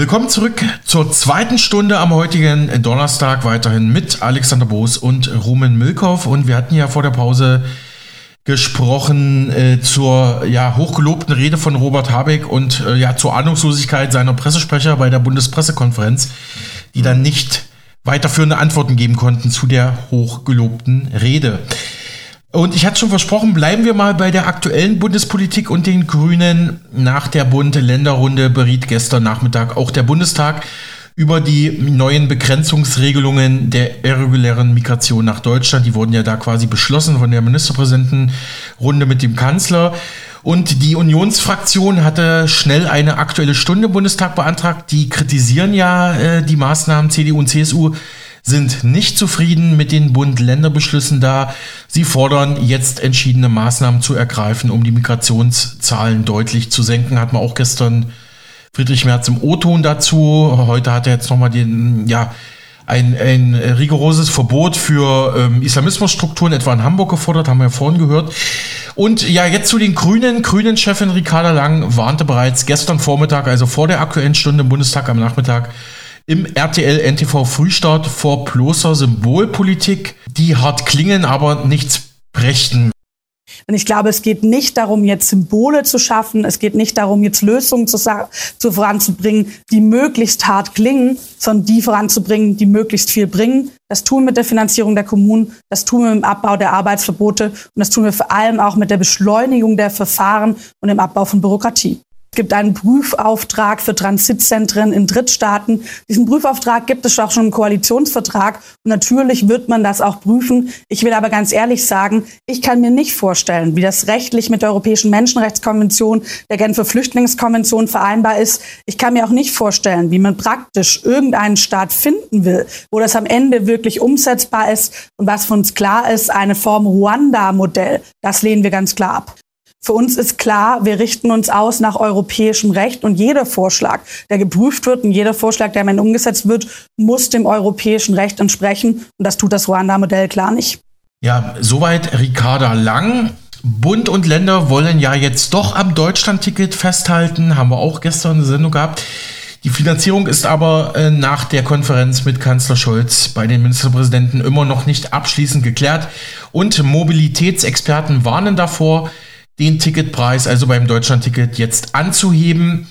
Willkommen zurück zur zweiten Stunde am heutigen Donnerstag weiterhin mit Alexander Boos und Rumen Milkow. Und wir hatten ja vor der Pause gesprochen äh, zur ja, hochgelobten Rede von Robert Habeck und äh, ja, zur Ahnungslosigkeit seiner Pressesprecher bei der Bundespressekonferenz, die dann nicht weiterführende Antworten geben konnten zu der hochgelobten Rede. Und ich hatte schon versprochen, bleiben wir mal bei der aktuellen Bundespolitik und den Grünen. Nach der Bund-Länder-Runde beriet gestern Nachmittag auch der Bundestag über die neuen Begrenzungsregelungen der irregulären Migration nach Deutschland. Die wurden ja da quasi beschlossen von der Ministerpräsidentenrunde mit dem Kanzler. Und die Unionsfraktion hatte schnell eine aktuelle Stunde Bundestag beantragt. Die kritisieren ja äh, die Maßnahmen CDU und CSU sind nicht zufrieden mit den Bund-Länder-Beschlüssen da. Sie fordern jetzt entschiedene Maßnahmen zu ergreifen, um die Migrationszahlen deutlich zu senken. Hat man auch gestern Friedrich Merz im O-Ton dazu. Heute hat er jetzt nochmal den, ja, ein, ein rigoroses Verbot für ähm, Islamismusstrukturen etwa in Hamburg gefordert, haben wir ja vorhin gehört. Und ja, jetzt zu den Grünen. Grünen-Chefin Ricarda Lang warnte bereits gestern Vormittag, also vor der aktuellen Stunde im Bundestag am Nachmittag, im RTL NTV Frühstart vor bloßer Symbolpolitik, die hart klingen, aber nichts brächten. Und ich glaube, es geht nicht darum, jetzt Symbole zu schaffen. Es geht nicht darum, jetzt Lösungen zu, zu voranzubringen, die möglichst hart klingen, sondern die voranzubringen, die möglichst viel bringen. Das tun wir mit der Finanzierung der Kommunen, das tun wir mit dem Abbau der Arbeitsverbote und das tun wir vor allem auch mit der Beschleunigung der Verfahren und dem Abbau von Bürokratie. Es gibt einen Prüfauftrag für Transitzentren in Drittstaaten. Diesen Prüfauftrag gibt es auch schon im Koalitionsvertrag. Und natürlich wird man das auch prüfen. Ich will aber ganz ehrlich sagen, ich kann mir nicht vorstellen, wie das rechtlich mit der Europäischen Menschenrechtskonvention, der Genfer Flüchtlingskonvention vereinbar ist. Ich kann mir auch nicht vorstellen, wie man praktisch irgendeinen Staat finden will, wo das am Ende wirklich umsetzbar ist. Und was für uns klar ist, eine Form Ruanda-Modell, das lehnen wir ganz klar ab. Für uns ist klar, wir richten uns aus nach europäischem Recht und jeder Vorschlag, der geprüft wird und jeder Vorschlag, der am Ende umgesetzt wird, muss dem europäischen Recht entsprechen. Und das tut das Ruanda-Modell klar nicht. Ja, soweit Ricarda Lang. Bund und Länder wollen ja jetzt doch am Deutschland-Ticket festhalten. Haben wir auch gestern eine Sendung gehabt. Die Finanzierung ist aber äh, nach der Konferenz mit Kanzler Scholz bei den Ministerpräsidenten immer noch nicht abschließend geklärt. Und Mobilitätsexperten warnen davor, den Ticketpreis, also beim Deutschland-Ticket, jetzt anzuheben.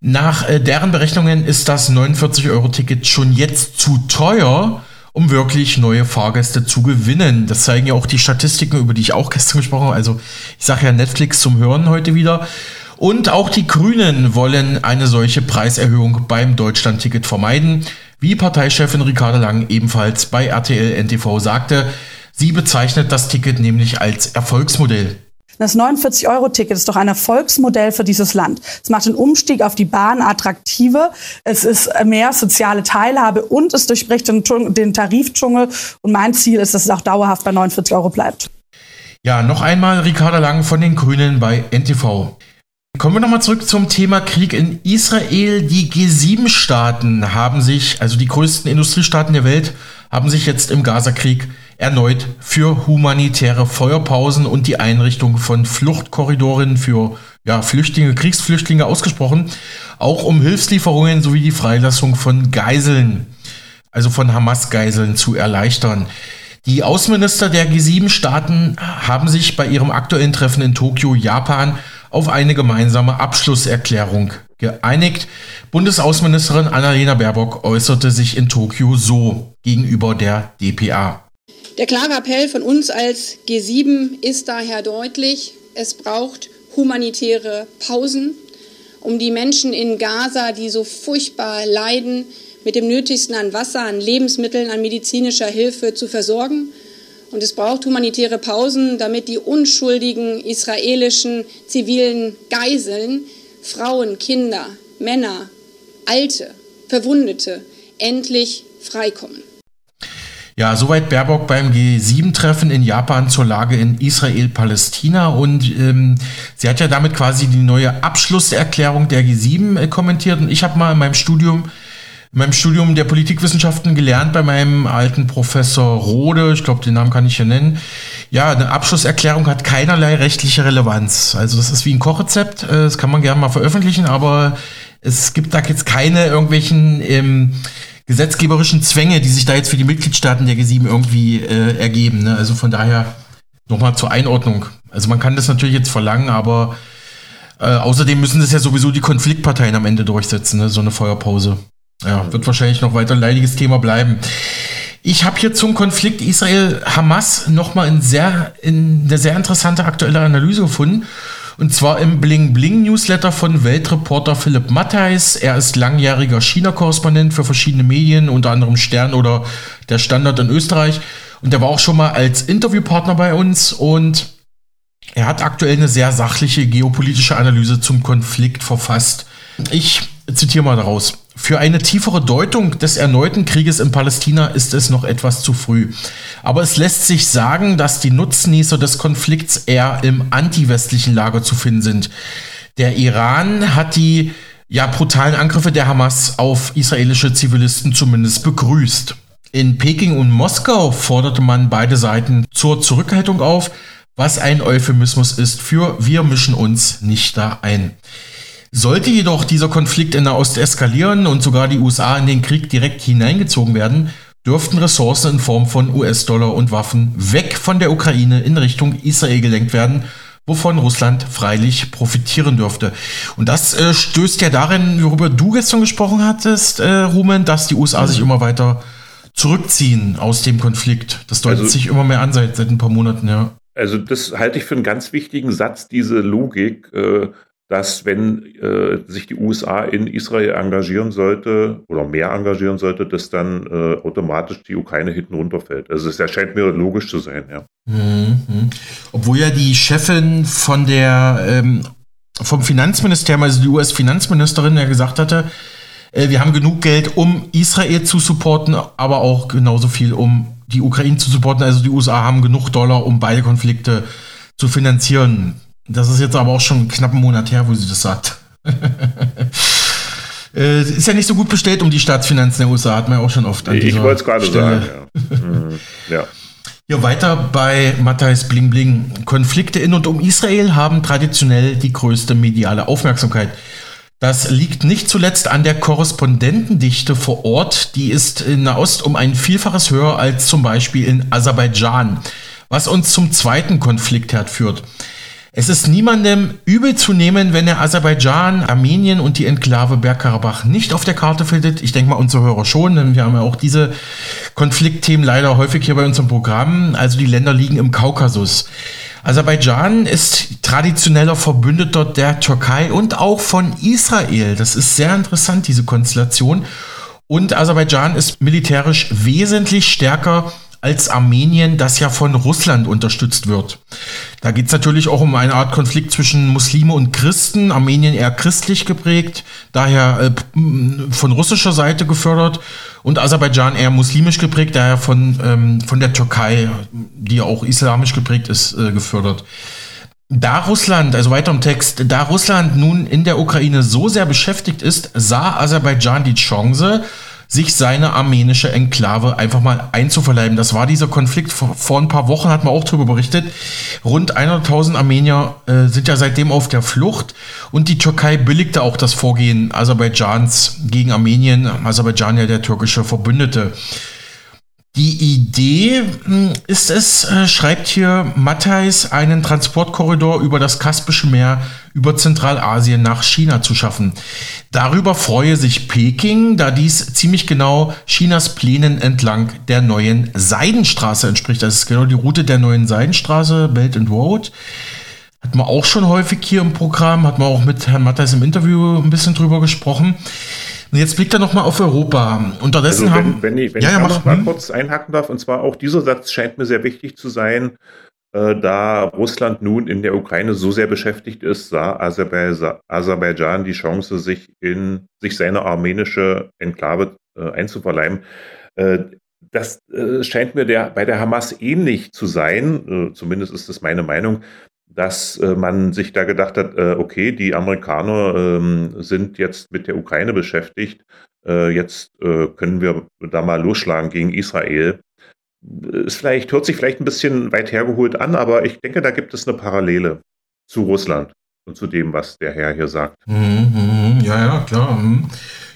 Nach äh, deren Berechnungen ist das 49-Euro-Ticket schon jetzt zu teuer, um wirklich neue Fahrgäste zu gewinnen. Das zeigen ja auch die Statistiken, über die ich auch gestern gesprochen habe. Also ich sage ja Netflix zum Hören heute wieder. Und auch die Grünen wollen eine solche Preiserhöhung beim Deutschland-Ticket vermeiden, wie Parteichefin Ricarda Lang ebenfalls bei RTL NTV sagte. Sie bezeichnet das Ticket nämlich als Erfolgsmodell. Das 49-Euro-Ticket ist doch ein Erfolgsmodell für dieses Land. Es macht den Umstieg auf die Bahn attraktiver. Es ist mehr soziale Teilhabe und es durchbricht den, den Tarifdschungel. Und mein Ziel ist, dass es auch dauerhaft bei 49 Euro bleibt. Ja, noch einmal Ricarda Lang von den Grünen bei NTV. Kommen wir nochmal zurück zum Thema Krieg in Israel. Die G7-Staaten haben sich, also die größten Industriestaaten der Welt, haben sich jetzt im Gazakrieg erneut für humanitäre Feuerpausen und die Einrichtung von Fluchtkorridoren für ja, Flüchtlinge, Kriegsflüchtlinge ausgesprochen, auch um Hilfslieferungen sowie die Freilassung von Geiseln, also von Hamas-Geiseln zu erleichtern. Die Außenminister der G7-Staaten haben sich bei ihrem aktuellen Treffen in Tokio, Japan, auf eine gemeinsame Abschlusserklärung geeinigt. Bundesaußenministerin Annalena Baerbock äußerte sich in Tokio so gegenüber der DPA. Der klare Appell von uns als G7 ist daher deutlich, es braucht humanitäre Pausen, um die Menschen in Gaza, die so furchtbar leiden, mit dem Nötigsten an Wasser, an Lebensmitteln, an medizinischer Hilfe zu versorgen. Und es braucht humanitäre Pausen, damit die unschuldigen israelischen zivilen Geiseln, Frauen, Kinder, Männer, Alte, Verwundete endlich freikommen. Ja, soweit Baerbock beim G7-Treffen in Japan zur Lage in Israel-Palästina. Und ähm, sie hat ja damit quasi die neue Abschlusserklärung der G7 äh, kommentiert. Und ich habe mal in meinem Studium, in meinem Studium der Politikwissenschaften gelernt bei meinem alten Professor Rode, ich glaube, den Namen kann ich hier nennen. Ja, eine Abschlusserklärung hat keinerlei rechtliche Relevanz. Also das ist wie ein Kochrezept, äh, das kann man gerne mal veröffentlichen, aber es gibt da jetzt keine irgendwelchen ähm, gesetzgeberischen Zwänge, die sich da jetzt für die Mitgliedstaaten der G7 irgendwie äh, ergeben. Ne? Also von daher nochmal zur Einordnung. Also man kann das natürlich jetzt verlangen, aber äh, außerdem müssen das ja sowieso die Konfliktparteien am Ende durchsetzen, ne? so eine Feuerpause. Ja, wird wahrscheinlich noch weiter ein leidiges Thema bleiben. Ich habe hier zum Konflikt Israel-Hamas nochmal in sehr, in eine sehr interessante aktuelle Analyse gefunden. Und zwar im Bling Bling Newsletter von Weltreporter Philipp Mattheis. Er ist langjähriger China-Korrespondent für verschiedene Medien, unter anderem Stern oder der Standard in Österreich. Und er war auch schon mal als Interviewpartner bei uns und er hat aktuell eine sehr sachliche geopolitische Analyse zum Konflikt verfasst. Ich zitiere mal daraus. Für eine tiefere Deutung des erneuten Krieges in Palästina ist es noch etwas zu früh. Aber es lässt sich sagen, dass die Nutznießer des Konflikts eher im anti-westlichen Lager zu finden sind. Der Iran hat die ja, brutalen Angriffe der Hamas auf israelische Zivilisten zumindest begrüßt. In Peking und Moskau forderte man beide Seiten zur Zurückhaltung auf, was ein Euphemismus ist für wir mischen uns nicht da ein. Sollte jedoch dieser Konflikt in der Ost eskalieren und sogar die USA in den Krieg direkt hineingezogen werden, dürften Ressourcen in Form von US-Dollar und Waffen weg von der Ukraine in Richtung Israel gelenkt werden, wovon Russland freilich profitieren dürfte. Und das äh, stößt ja darin, worüber du gestern gesprochen hattest, äh, Rumen, dass die USA mhm. sich immer weiter zurückziehen aus dem Konflikt. Das deutet also, sich immer mehr an seit, seit ein paar Monaten, ja. Also das halte ich für einen ganz wichtigen Satz, diese Logik. Äh, dass wenn äh, sich die USA in Israel engagieren sollte oder mehr engagieren sollte, dass dann äh, automatisch die Ukraine hinten runterfällt. Also es erscheint mir logisch zu sein, ja. Mhm. Obwohl ja die Chefin von der ähm, vom Finanzministerium, also die US-Finanzministerin, ja gesagt hatte, äh, wir haben genug Geld, um Israel zu supporten, aber auch genauso viel, um die Ukraine zu supporten. Also die USA haben genug Dollar, um beide Konflikte zu finanzieren. Das ist jetzt aber auch schon knapp einen Monat her, wo sie das sagt. äh, ist ja nicht so gut bestellt um die Staatsfinanzen der USA, hat man ja auch schon oft an Ich wollte es gerade sagen, ja. Mhm. ja. Ja, weiter bei Matthijs Bling Bling. Konflikte in und um Israel haben traditionell die größte mediale Aufmerksamkeit. Das liegt nicht zuletzt an der Korrespondentendichte vor Ort. Die ist in Nahost um ein Vielfaches höher als zum Beispiel in Aserbaidschan. Was uns zum zweiten Konfliktherd führt. Es ist niemandem übel zu nehmen, wenn er Aserbaidschan, Armenien und die Enklave Bergkarabach nicht auf der Karte findet. Ich denke mal, unsere Hörer schon, denn wir haben ja auch diese Konfliktthemen leider häufig hier bei uns im Programm. Also die Länder liegen im Kaukasus. Aserbaidschan ist traditioneller Verbündeter der Türkei und auch von Israel. Das ist sehr interessant, diese Konstellation. Und Aserbaidschan ist militärisch wesentlich stärker als Armenien, das ja von Russland unterstützt wird. Da geht es natürlich auch um eine Art Konflikt zwischen Muslime und Christen, Armenien eher christlich geprägt, daher äh, von russischer Seite gefördert und Aserbaidschan eher muslimisch geprägt, daher von, ähm, von der Türkei, die ja auch islamisch geprägt ist, äh, gefördert. Da Russland, also weiter im Text, da Russland nun in der Ukraine so sehr beschäftigt ist, sah Aserbaidschan die Chance, sich seine armenische Enklave einfach mal einzuverleiben. Das war dieser Konflikt vor, ein paar Wochen, hat man auch darüber berichtet. Rund 100.000 Armenier äh, sind ja seitdem auf der Flucht und die Türkei billigte auch das Vorgehen Aserbaidschans gegen Armenien. Aserbaidschan ja der türkische Verbündete. Die Idee hm, ist es, äh, schreibt hier Matthijs, einen Transportkorridor über das Kaspische Meer über Zentralasien nach China zu schaffen. Darüber freue sich Peking, da dies ziemlich genau Chinas Plänen entlang der neuen Seidenstraße entspricht. Das ist genau die Route der neuen Seidenstraße, Belt and Road. Hat man auch schon häufig hier im Programm, hat man auch mit Herrn Matthijs im Interview ein bisschen drüber gesprochen. Und jetzt blickt er nochmal auf Europa. Unterdessen also wenn, haben. Wenn ich, wenn ja, ich ja, noch mal hm? kurz einhaken darf, und zwar auch dieser Satz scheint mir sehr wichtig zu sein, äh, da Russland nun in der Ukraine so sehr beschäftigt ist, sah Aserbaidschan die Chance, sich in sich seine armenische Enklave äh, einzuverleiben. Äh, das äh, scheint mir der, bei der Hamas ähnlich zu sein, äh, zumindest ist das meine Meinung dass äh, man sich da gedacht hat, äh, okay, die Amerikaner ähm, sind jetzt mit der Ukraine beschäftigt, äh, jetzt äh, können wir da mal losschlagen gegen Israel. Ist vielleicht, hört sich vielleicht ein bisschen weit hergeholt an, aber ich denke, da gibt es eine Parallele zu Russland. und zu dem, was der Herr hier sagt. Mhm, ja, ja, klar. Mhm.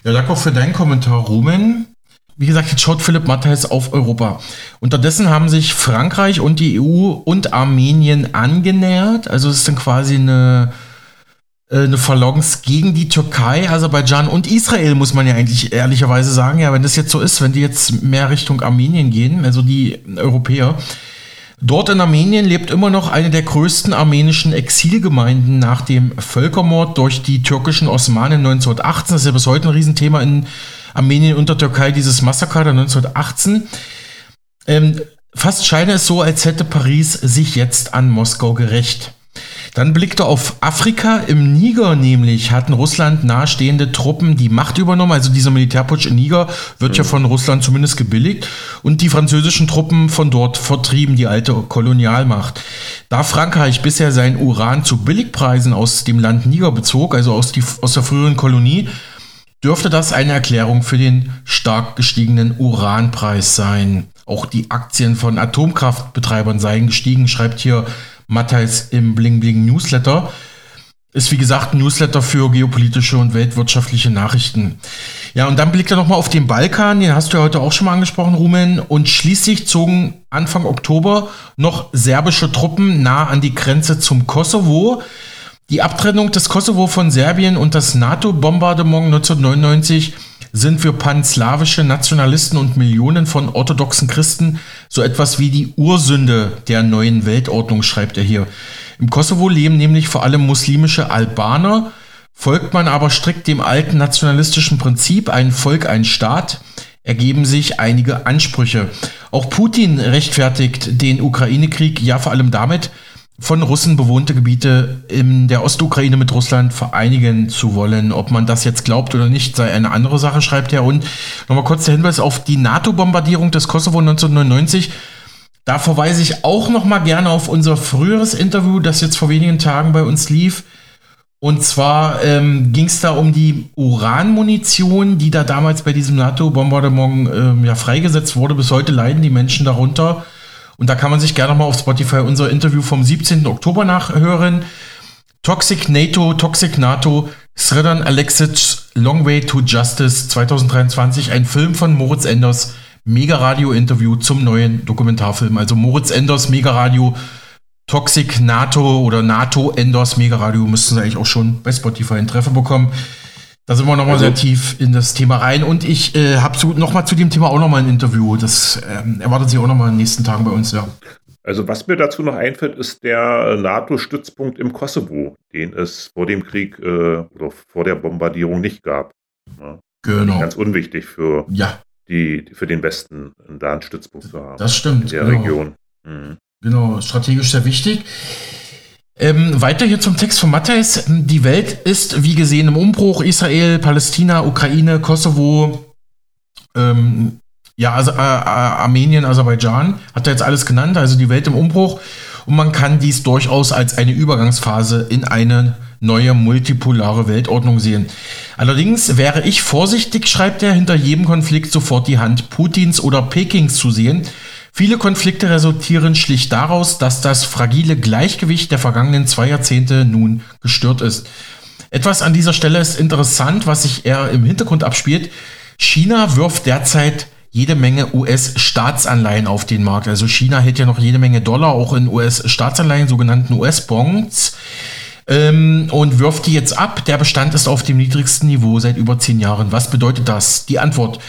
Ja, danke auch für deinen Kommentar, Rumen. Wie gesagt, jetzt schaut Philipp Matthias auf Europa. Unterdessen haben sich Frankreich und die EU und Armenien angenähert. Also es ist dann quasi eine, äh, eine Verlockung gegen die Türkei, Aserbaidschan und Israel, muss man ja eigentlich ehrlicherweise sagen. Ja, wenn das jetzt so ist, wenn die jetzt mehr Richtung Armenien gehen, also die Europäer. Dort in Armenien lebt immer noch eine der größten armenischen Exilgemeinden nach dem Völkermord durch die türkischen Osmanen 1918. Das ist ja bis heute ein Riesenthema in Armenien und der Türkei, dieses Massaker der 1918. Ähm, fast scheine es so, als hätte Paris sich jetzt an Moskau gerecht. Dann blickte auf Afrika. Im Niger nämlich hatten Russland nahestehende Truppen die Macht übernommen. Also dieser Militärputsch in Niger wird ja von Russland zumindest gebilligt. Und die französischen Truppen von dort vertrieben, die alte Kolonialmacht. Da Frankreich bisher sein Uran zu Billigpreisen aus dem Land Niger bezog, also aus, die, aus der früheren Kolonie, dürfte das eine Erklärung für den stark gestiegenen Uranpreis sein. Auch die Aktien von Atomkraftbetreibern seien gestiegen, schreibt hier Matthijs im Bling Bling Newsletter. Ist wie gesagt ein Newsletter für geopolitische und weltwirtschaftliche Nachrichten. Ja, und dann blickt er nochmal auf den Balkan, den hast du ja heute auch schon mal angesprochen, Rumen. Und schließlich zogen Anfang Oktober noch serbische Truppen nah an die Grenze zum Kosovo. Die Abtrennung des Kosovo von Serbien und das NATO-Bombardement 1999 sind für panslawische Nationalisten und Millionen von orthodoxen Christen so etwas wie die Ursünde der neuen Weltordnung, schreibt er hier. Im Kosovo leben nämlich vor allem muslimische Albaner, folgt man aber strikt dem alten nationalistischen Prinzip, ein Volk, ein Staat, ergeben sich einige Ansprüche. Auch Putin rechtfertigt den Ukraine-Krieg ja vor allem damit, von Russen bewohnte Gebiete in der Ostukraine mit Russland vereinigen zu wollen. Ob man das jetzt glaubt oder nicht, sei eine andere Sache, schreibt er. Und nochmal kurz der Hinweis auf die NATO-Bombardierung des Kosovo 1999. Da verweise ich auch nochmal gerne auf unser früheres Interview, das jetzt vor wenigen Tagen bei uns lief. Und zwar ähm, ging es da um die Uranmunition, die da damals bei diesem NATO-Bombardement ähm, ja freigesetzt wurde. Bis heute leiden die Menschen darunter. Und da kann man sich gerne mal auf Spotify unser Interview vom 17. Oktober nachhören. Toxic NATO, Toxic NATO, Sredan Alexic, Long Way to Justice 2023, ein Film von Moritz Enders, Mega Radio Interview zum neuen Dokumentarfilm. Also Moritz Enders, Mega Radio, Toxic NATO oder NATO Enders Mega Radio müssten Sie eigentlich auch schon bei Spotify einen Treffer bekommen. Da sind wir nochmal also, sehr tief in das Thema rein. Und ich äh, habe zu, nochmal zu dem Thema auch nochmal ein Interview. Das ähm, erwartet sich auch nochmal in den nächsten Tagen bei uns, ja. Also was mir dazu noch einfällt, ist der NATO-Stützpunkt im Kosovo, den es vor dem Krieg äh, oder vor der Bombardierung nicht gab. Ja. Genau. Ganz unwichtig für, ja. die, für den Westen, da einen Stützpunkt zu haben. Das stimmt. In der genau. Region. Mhm. Genau, strategisch sehr wichtig. Ähm, weiter hier zum Text von Matthäus. Die Welt ist, wie gesehen, im Umbruch. Israel, Palästina, Ukraine, Kosovo, ähm, ja, also, äh, äh, Armenien, Aserbaidschan, hat er jetzt alles genannt, also die Welt im Umbruch. Und man kann dies durchaus als eine Übergangsphase in eine neue multipolare Weltordnung sehen. Allerdings wäre ich vorsichtig, schreibt er, hinter jedem Konflikt sofort die Hand Putins oder Pekings zu sehen, Viele Konflikte resultieren schlicht daraus, dass das fragile Gleichgewicht der vergangenen zwei Jahrzehnte nun gestört ist. Etwas an dieser Stelle ist interessant, was sich eher im Hintergrund abspielt. China wirft derzeit jede Menge US-Staatsanleihen auf den Markt. Also China hält ja noch jede Menge Dollar auch in US-Staatsanleihen, sogenannten US-Bonds, ähm, und wirft die jetzt ab. Der Bestand ist auf dem niedrigsten Niveau seit über zehn Jahren. Was bedeutet das? Die Antwort.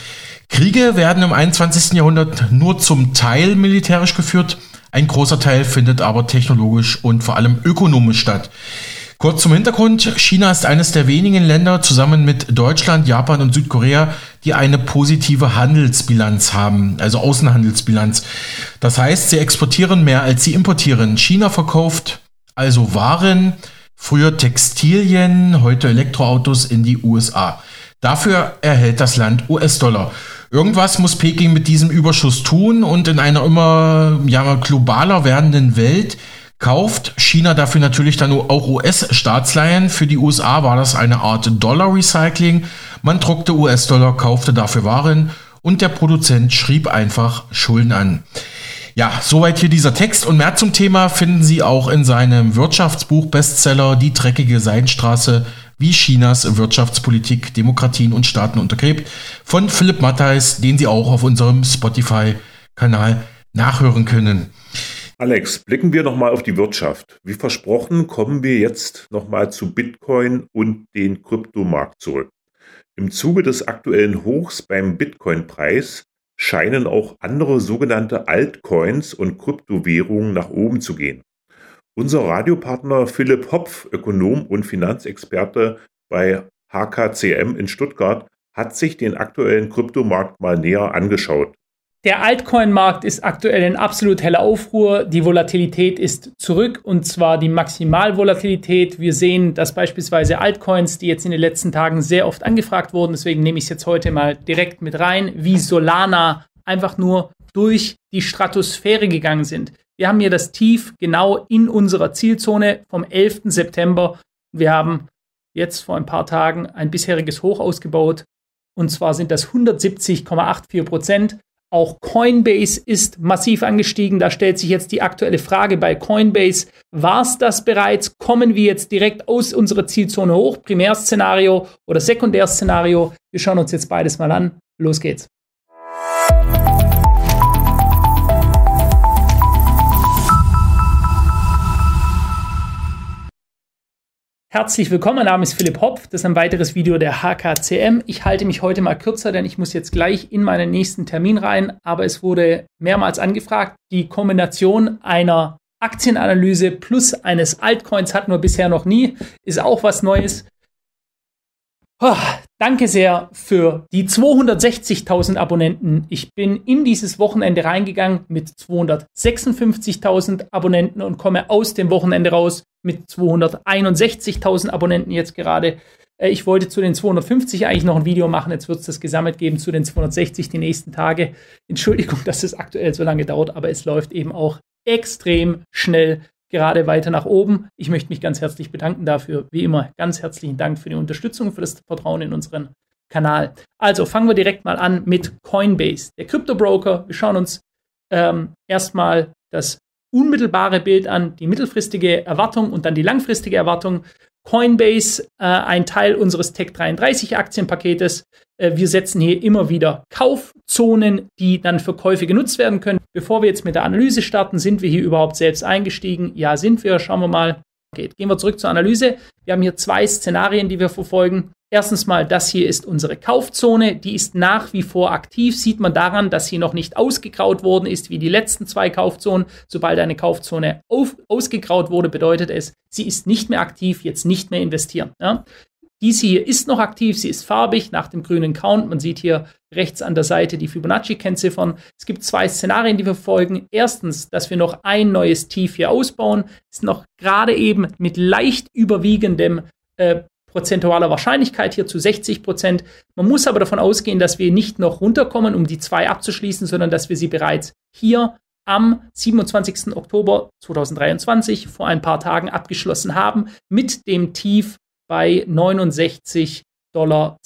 Kriege werden im 21. Jahrhundert nur zum Teil militärisch geführt, ein großer Teil findet aber technologisch und vor allem ökonomisch statt. Kurz zum Hintergrund, China ist eines der wenigen Länder zusammen mit Deutschland, Japan und Südkorea, die eine positive Handelsbilanz haben, also Außenhandelsbilanz. Das heißt, sie exportieren mehr als sie importieren. China verkauft also Waren, früher Textilien, heute Elektroautos in die USA. Dafür erhält das Land US-Dollar. Irgendwas muss Peking mit diesem Überschuss tun und in einer immer ja, globaler werdenden Welt kauft China dafür natürlich dann auch US-Staatsleihen. Für die USA war das eine Art Dollar-Recycling. Man druckte US-Dollar, kaufte dafür Waren und der Produzent schrieb einfach Schulden an. Ja, soweit hier dieser Text und mehr zum Thema finden Sie auch in seinem Wirtschaftsbuch-Bestseller Die dreckige Seidenstraße, wie Chinas Wirtschaftspolitik Demokratien und Staaten untergräbt von Philipp Mattheis, den Sie auch auf unserem Spotify-Kanal nachhören können. Alex, blicken wir nochmal auf die Wirtschaft. Wie versprochen kommen wir jetzt nochmal zu Bitcoin und den Kryptomarkt zurück. Im Zuge des aktuellen Hochs beim Bitcoin-Preis scheinen auch andere sogenannte Altcoins und Kryptowährungen nach oben zu gehen. Unser Radiopartner Philipp Hopf, Ökonom und Finanzexperte bei HKCM in Stuttgart, hat sich den aktuellen Kryptomarkt mal näher angeschaut. Der Altcoin-Markt ist aktuell in absolut heller Aufruhr. Die Volatilität ist zurück und zwar die Maximalvolatilität. Wir sehen, dass beispielsweise Altcoins, die jetzt in den letzten Tagen sehr oft angefragt wurden, deswegen nehme ich es jetzt heute mal direkt mit rein, wie Solana einfach nur durch die Stratosphäre gegangen sind. Wir haben hier das Tief genau in unserer Zielzone vom 11. September. Wir haben jetzt vor ein paar Tagen ein bisheriges Hoch ausgebaut und zwar sind das 170,84 Prozent. Auch Coinbase ist massiv angestiegen. Da stellt sich jetzt die aktuelle Frage bei Coinbase. War es das bereits? Kommen wir jetzt direkt aus unserer Zielzone hoch? Primärszenario oder Sekundärszenario? Wir schauen uns jetzt beides mal an. Los geht's. Herzlich willkommen, mein Name ist Philipp Hopf. Das ist ein weiteres Video der HKCM. Ich halte mich heute mal kürzer, denn ich muss jetzt gleich in meinen nächsten Termin rein. Aber es wurde mehrmals angefragt. Die Kombination einer Aktienanalyse plus eines Altcoins hatten wir bisher noch nie. Ist auch was Neues. Oh, danke sehr für die 260.000 Abonnenten. Ich bin in dieses Wochenende reingegangen mit 256.000 Abonnenten und komme aus dem Wochenende raus mit 261.000 Abonnenten jetzt gerade. Äh, ich wollte zu den 250 eigentlich noch ein Video machen. Jetzt wird es das gesammelt geben zu den 260 die nächsten Tage. Entschuldigung, dass es aktuell so lange dauert, aber es läuft eben auch extrem schnell gerade weiter nach oben. Ich möchte mich ganz herzlich bedanken dafür. Wie immer, ganz herzlichen Dank für die Unterstützung, für das Vertrauen in unseren Kanal. Also fangen wir direkt mal an mit Coinbase, der Kryptobroker. Wir schauen uns ähm, erstmal das unmittelbare Bild an, die mittelfristige Erwartung und dann die langfristige Erwartung. Coinbase, äh, ein Teil unseres Tech 33 Aktienpaketes. Äh, wir setzen hier immer wieder Kaufzonen, die dann für Käufe genutzt werden können. Bevor wir jetzt mit der Analyse starten, sind wir hier überhaupt selbst eingestiegen? Ja, sind wir. Schauen wir mal. Okay, gehen wir zurück zur Analyse. Wir haben hier zwei Szenarien, die wir verfolgen. Erstens mal, das hier ist unsere Kaufzone. Die ist nach wie vor aktiv. Sieht man daran, dass sie noch nicht ausgegraut worden ist, wie die letzten zwei Kaufzonen. Sobald eine Kaufzone auf, ausgegraut wurde, bedeutet es, sie ist nicht mehr aktiv, jetzt nicht mehr investieren. Ja? Diese hier ist noch aktiv, sie ist farbig nach dem grünen Count. Man sieht hier rechts an der Seite die Fibonacci-Kennziffern. Es gibt zwei Szenarien, die wir verfolgen. Erstens, dass wir noch ein neues Tief hier ausbauen. Ist noch gerade eben mit leicht überwiegendem äh, prozentualer Wahrscheinlichkeit hier zu 60 Prozent. Man muss aber davon ausgehen, dass wir nicht noch runterkommen, um die zwei abzuschließen, sondern dass wir sie bereits hier am 27. Oktober 2023 vor ein paar Tagen abgeschlossen haben mit dem Tief bei 69,62 Dollar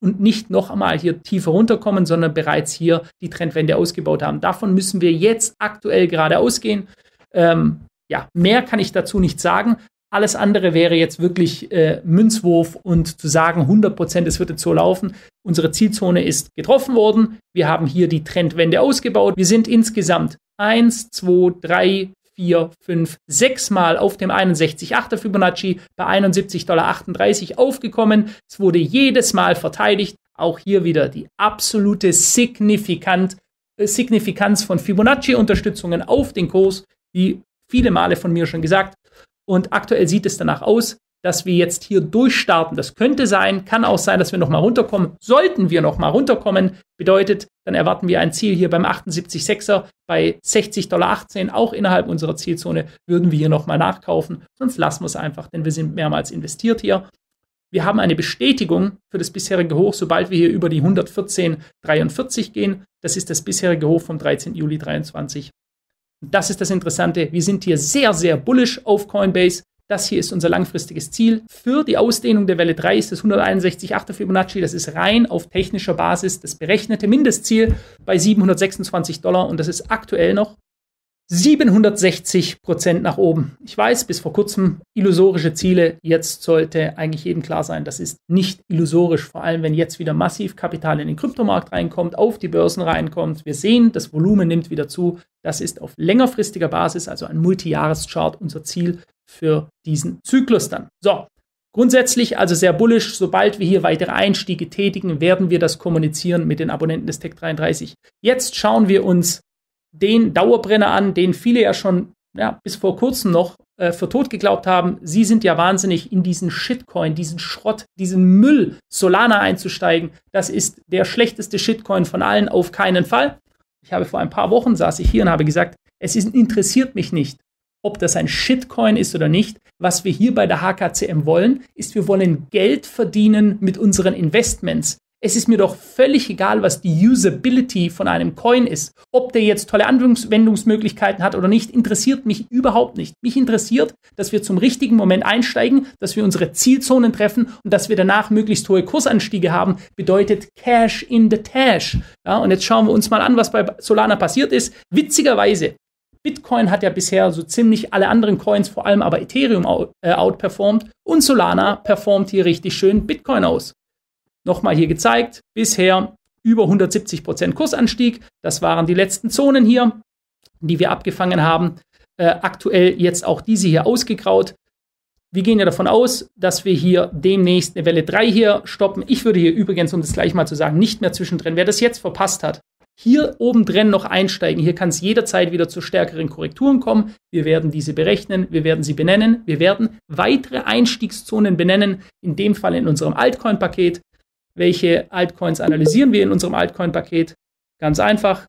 und nicht noch einmal hier tiefer runterkommen, sondern bereits hier die Trendwende ausgebaut haben. Davon müssen wir jetzt aktuell gerade ausgehen. Ähm, ja, mehr kann ich dazu nicht sagen. Alles andere wäre jetzt wirklich äh, Münzwurf und zu sagen, 100 Prozent, es wird jetzt so laufen. Unsere Zielzone ist getroffen worden. Wir haben hier die Trendwende ausgebaut. Wir sind insgesamt 1, 2, 3, 4, 5, 6 Mal auf dem 61,8er Fibonacci bei 71,38 Dollar aufgekommen. Es wurde jedes Mal verteidigt. Auch hier wieder die absolute Signifikant, äh, Signifikanz von Fibonacci-Unterstützungen auf den Kurs, wie viele Male von mir schon gesagt. Und aktuell sieht es danach aus, dass wir jetzt hier durchstarten. Das könnte sein, kann auch sein, dass wir nochmal runterkommen. Sollten wir nochmal runterkommen, bedeutet, dann erwarten wir ein Ziel hier beim 78,6er bei 60,18 Dollar, auch innerhalb unserer Zielzone, würden wir hier nochmal nachkaufen. Sonst lassen wir es einfach, denn wir sind mehrmals investiert hier. Wir haben eine Bestätigung für das bisherige Hoch, sobald wir hier über die 114,43 gehen. Das ist das bisherige Hoch vom 13. Juli 2023. Das ist das Interessante. Wir sind hier sehr, sehr bullish auf Coinbase. Das hier ist unser langfristiges Ziel. Für die Ausdehnung der Welle 3 ist das 161,8 Fibonacci. Das ist rein auf technischer Basis das berechnete Mindestziel bei 726 Dollar und das ist aktuell noch 760 Prozent nach oben. Ich weiß, bis vor kurzem illusorische Ziele. Jetzt sollte eigentlich jedem klar sein, das ist nicht illusorisch, vor allem wenn jetzt wieder massiv Kapital in den Kryptomarkt reinkommt, auf die Börsen reinkommt. Wir sehen, das Volumen nimmt wieder zu. Das ist auf längerfristiger Basis, also ein Multijahreschart, unser Ziel für diesen Zyklus dann. So, Grundsätzlich also sehr bullisch. Sobald wir hier weitere Einstiege tätigen, werden wir das kommunizieren mit den Abonnenten des Tech 33. Jetzt schauen wir uns den Dauerbrenner an, den viele ja schon ja, bis vor kurzem noch äh, für tot geglaubt haben. Sie sind ja wahnsinnig in diesen Shitcoin, diesen Schrott, diesen Müll Solana einzusteigen. Das ist der schlechteste Shitcoin von allen, auf keinen Fall. Ich habe vor ein paar Wochen saß ich hier und habe gesagt, es ist, interessiert mich nicht, ob das ein Shitcoin ist oder nicht. Was wir hier bei der HKCM wollen, ist, wir wollen Geld verdienen mit unseren Investments. Es ist mir doch völlig egal, was die Usability von einem Coin ist. Ob der jetzt tolle Anwendungsmöglichkeiten hat oder nicht, interessiert mich überhaupt nicht. Mich interessiert, dass wir zum richtigen Moment einsteigen, dass wir unsere Zielzonen treffen und dass wir danach möglichst hohe Kursanstiege haben, bedeutet Cash in the Tash. Ja, und jetzt schauen wir uns mal an, was bei Solana passiert ist. Witzigerweise, Bitcoin hat ja bisher so ziemlich alle anderen Coins, vor allem aber Ethereum äh, outperformt und Solana performt hier richtig schön Bitcoin aus nochmal hier gezeigt. Bisher über 170 Prozent Kursanstieg. Das waren die letzten Zonen hier, die wir abgefangen haben. Äh, aktuell jetzt auch diese hier ausgegraut. Wir gehen ja davon aus, dass wir hier demnächst eine Welle 3 hier stoppen. Ich würde hier übrigens, um das gleich mal zu sagen, nicht mehr zwischendrin. Wer das jetzt verpasst hat, hier obendrin noch einsteigen. Hier kann es jederzeit wieder zu stärkeren Korrekturen kommen. Wir werden diese berechnen, wir werden sie benennen, wir werden weitere Einstiegszonen benennen, in dem Fall in unserem Altcoin-Paket. Welche Altcoins analysieren wir in unserem Altcoin-Paket? Ganz einfach.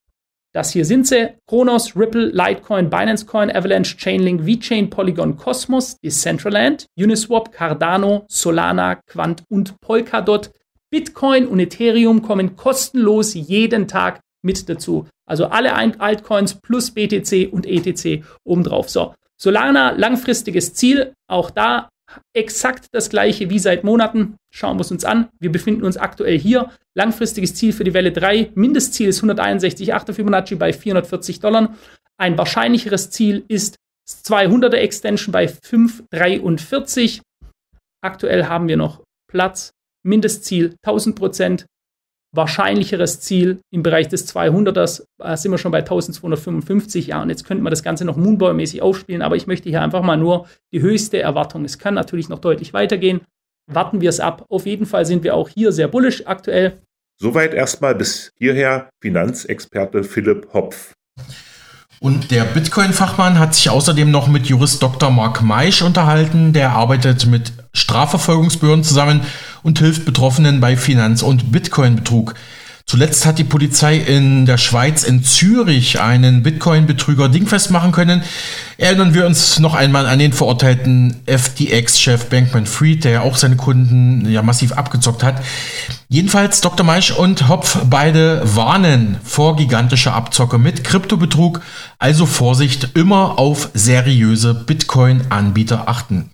Das hier sind sie. Kronos, Ripple, Litecoin, Binance Coin, Avalanche, Chainlink, VeChain, Polygon, Cosmos, Decentraland, Uniswap, Cardano, Solana, Quant und Polkadot. Bitcoin und Ethereum kommen kostenlos jeden Tag mit dazu. Also alle Altcoins plus BTC und ETC obendrauf. So, Solana, langfristiges Ziel. Auch da exakt das gleiche wie seit Monaten. Schauen wir es uns an. Wir befinden uns aktuell hier. Langfristiges Ziel für die Welle 3. Mindestziel ist 161,8 Fibonacci bei 440 Dollar. Ein wahrscheinlicheres Ziel ist 200er Extension bei 5,43. Aktuell haben wir noch Platz. Mindestziel 1000 Prozent wahrscheinlicheres Ziel im Bereich des 200ers äh, sind wir schon bei 1255. Ja, und jetzt könnte man das Ganze noch Moonboy-mäßig aufspielen, aber ich möchte hier einfach mal nur die höchste Erwartung. Es kann natürlich noch deutlich weitergehen. Warten wir es ab. Auf jeden Fall sind wir auch hier sehr bullisch aktuell. Soweit erstmal bis hierher Finanzexperte Philipp Hopf. Und der Bitcoin-Fachmann hat sich außerdem noch mit Jurist Dr. Mark Meisch unterhalten. Der arbeitet mit Strafverfolgungsbehörden zusammen und hilft Betroffenen bei Finanz- und Bitcoin-Betrug. Zuletzt hat die Polizei in der Schweiz in Zürich einen Bitcoin-Betrüger dingfest machen können. Erinnern wir uns noch einmal an den verurteilten FTX-Chef Bankman Fried, der ja auch seine Kunden ja massiv abgezockt hat. Jedenfalls Dr. Meisch und Hopf beide warnen vor gigantischer Abzocke mit Kryptobetrug. Also Vorsicht, immer auf seriöse Bitcoin-Anbieter achten.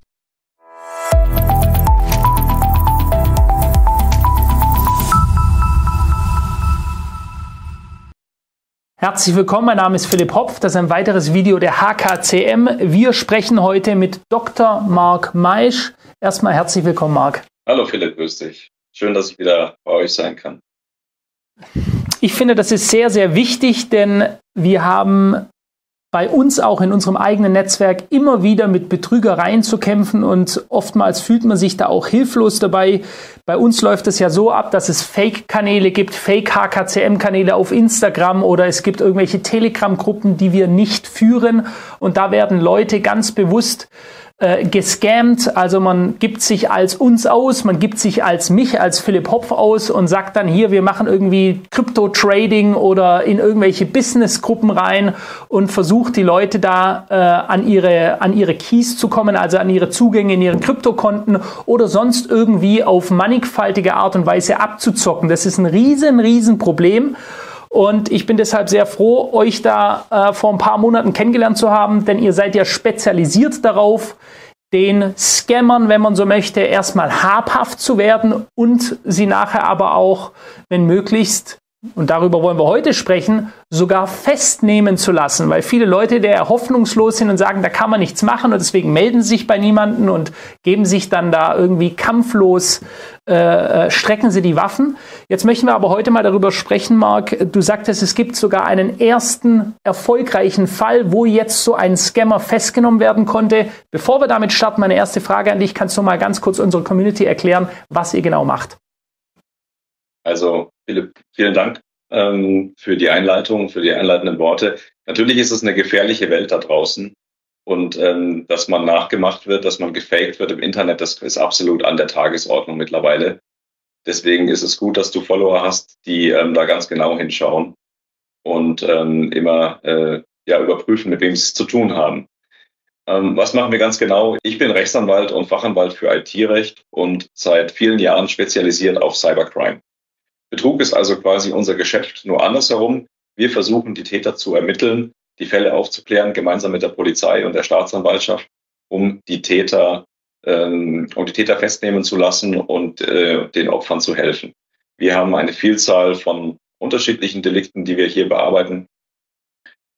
Herzlich willkommen, mein Name ist Philipp Hopf. Das ist ein weiteres Video der HKCM. Wir sprechen heute mit Dr. Marc Meisch. Erstmal herzlich willkommen, Marc. Hallo Philipp, grüß dich. Schön, dass ich wieder bei euch sein kann. Ich finde, das ist sehr, sehr wichtig, denn wir haben bei uns auch in unserem eigenen Netzwerk immer wieder mit Betrügereien zu kämpfen und oftmals fühlt man sich da auch hilflos dabei. Bei uns läuft es ja so ab, dass es Fake-Kanäle gibt, Fake-HKCM-Kanäle auf Instagram oder es gibt irgendwelche Telegram-Gruppen, die wir nicht führen und da werden Leute ganz bewusst äh, gescammt. Also man gibt sich als uns aus, man gibt sich als mich, als Philipp Hopf aus und sagt dann hier, wir machen irgendwie Crypto-Trading oder in irgendwelche Business-Gruppen rein und versucht die Leute da äh, an, ihre, an ihre Keys zu kommen, also an ihre Zugänge in ihren Kryptokonten oder sonst irgendwie auf mannigfaltige Art und Weise abzuzocken. Das ist ein riesen, riesen Problem. Und ich bin deshalb sehr froh, euch da äh, vor ein paar Monaten kennengelernt zu haben, denn ihr seid ja spezialisiert darauf, den Scammern, wenn man so möchte, erstmal habhaft zu werden und sie nachher aber auch, wenn möglichst, und darüber wollen wir heute sprechen, sogar festnehmen zu lassen, weil viele Leute der hoffnungslos sind und sagen, da kann man nichts machen und deswegen melden sie sich bei niemanden und geben sich dann da irgendwie kampflos, äh, äh, strecken sie die Waffen. Jetzt möchten wir aber heute mal darüber sprechen, Marc. Du sagtest, es gibt sogar einen ersten erfolgreichen Fall, wo jetzt so ein Scammer festgenommen werden konnte. Bevor wir damit starten, meine erste Frage an dich. Kannst du mal ganz kurz unserer Community erklären, was ihr genau macht? Also Philipp, vielen Dank ähm, für die Einleitung, für die einleitenden Worte. Natürlich ist es eine gefährliche Welt da draußen. Und ähm, dass man nachgemacht wird, dass man gefaked wird im Internet, das ist absolut an der Tagesordnung mittlerweile. Deswegen ist es gut, dass du Follower hast, die ähm, da ganz genau hinschauen und ähm, immer äh, ja, überprüfen, mit wem sie es zu tun haben. Ähm, was machen wir ganz genau? Ich bin Rechtsanwalt und Fachanwalt für IT-Recht und seit vielen Jahren spezialisiert auf Cybercrime. Betrug ist also quasi unser Geschäft nur andersherum. Wir versuchen, die Täter zu ermitteln, die Fälle aufzuklären, gemeinsam mit der Polizei und der Staatsanwaltschaft, um die Täter, ähm, um die Täter festnehmen zu lassen und äh, den Opfern zu helfen. Wir haben eine Vielzahl von unterschiedlichen Delikten, die wir hier bearbeiten.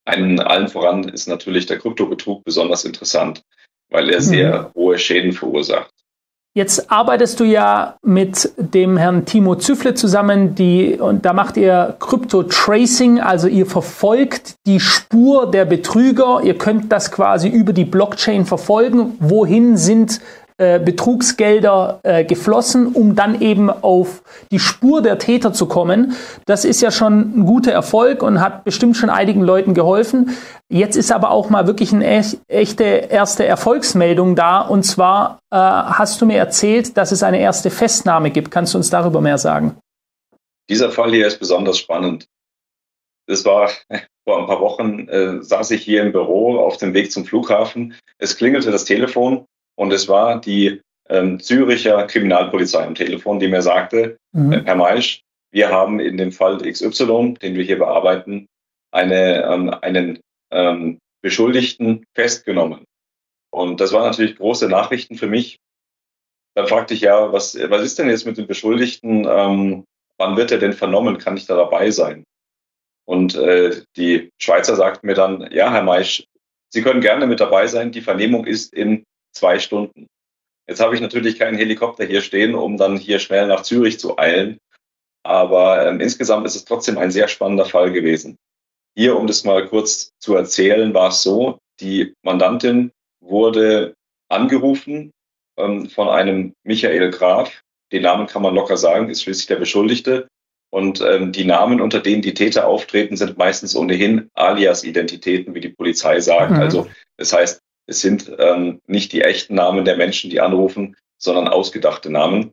Einen allen voran ist natürlich der Kryptobetrug besonders interessant, weil er sehr mhm. hohe Schäden verursacht. Jetzt arbeitest du ja mit dem Herrn Timo Züffle zusammen, die, und da macht ihr Crypto-Tracing, also ihr verfolgt die Spur der Betrüger. Ihr könnt das quasi über die Blockchain verfolgen. Wohin sind äh, Betrugsgelder äh, geflossen, um dann eben auf die Spur der Täter zu kommen. Das ist ja schon ein guter Erfolg und hat bestimmt schon einigen Leuten geholfen. Jetzt ist aber auch mal wirklich eine echte erste Erfolgsmeldung da. Und zwar äh, hast du mir erzählt, dass es eine erste Festnahme gibt. Kannst du uns darüber mehr sagen? Dieser Fall hier ist besonders spannend. Das war vor ein paar Wochen, äh, saß ich hier im Büro auf dem Weg zum Flughafen. Es klingelte das Telefon und es war die ähm, Züricher Kriminalpolizei am Telefon, die mir sagte, mhm. äh, Herr Meisch, wir haben in dem Fall XY, den wir hier bearbeiten, eine, ähm, einen ähm, Beschuldigten festgenommen. Und das waren natürlich große Nachrichten für mich. Dann fragte ich ja, was, was ist denn jetzt mit dem Beschuldigten? Ähm, wann wird er denn vernommen? Kann ich da dabei sein? Und äh, die Schweizer sagten mir dann, ja, Herr Meisch, Sie können gerne mit dabei sein. Die Vernehmung ist in zwei Stunden. Jetzt habe ich natürlich keinen Helikopter hier stehen, um dann hier schnell nach Zürich zu eilen. Aber ähm, insgesamt ist es trotzdem ein sehr spannender Fall gewesen. Hier, um das mal kurz zu erzählen, war es so, die Mandantin wurde angerufen ähm, von einem Michael Graf. Den Namen kann man locker sagen, ist schließlich der Beschuldigte. Und ähm, die Namen, unter denen die Täter auftreten, sind meistens ohnehin Alias-Identitäten, wie die Polizei sagt. Mhm. Also das heißt, es sind ähm, nicht die echten Namen der Menschen, die anrufen, sondern ausgedachte Namen.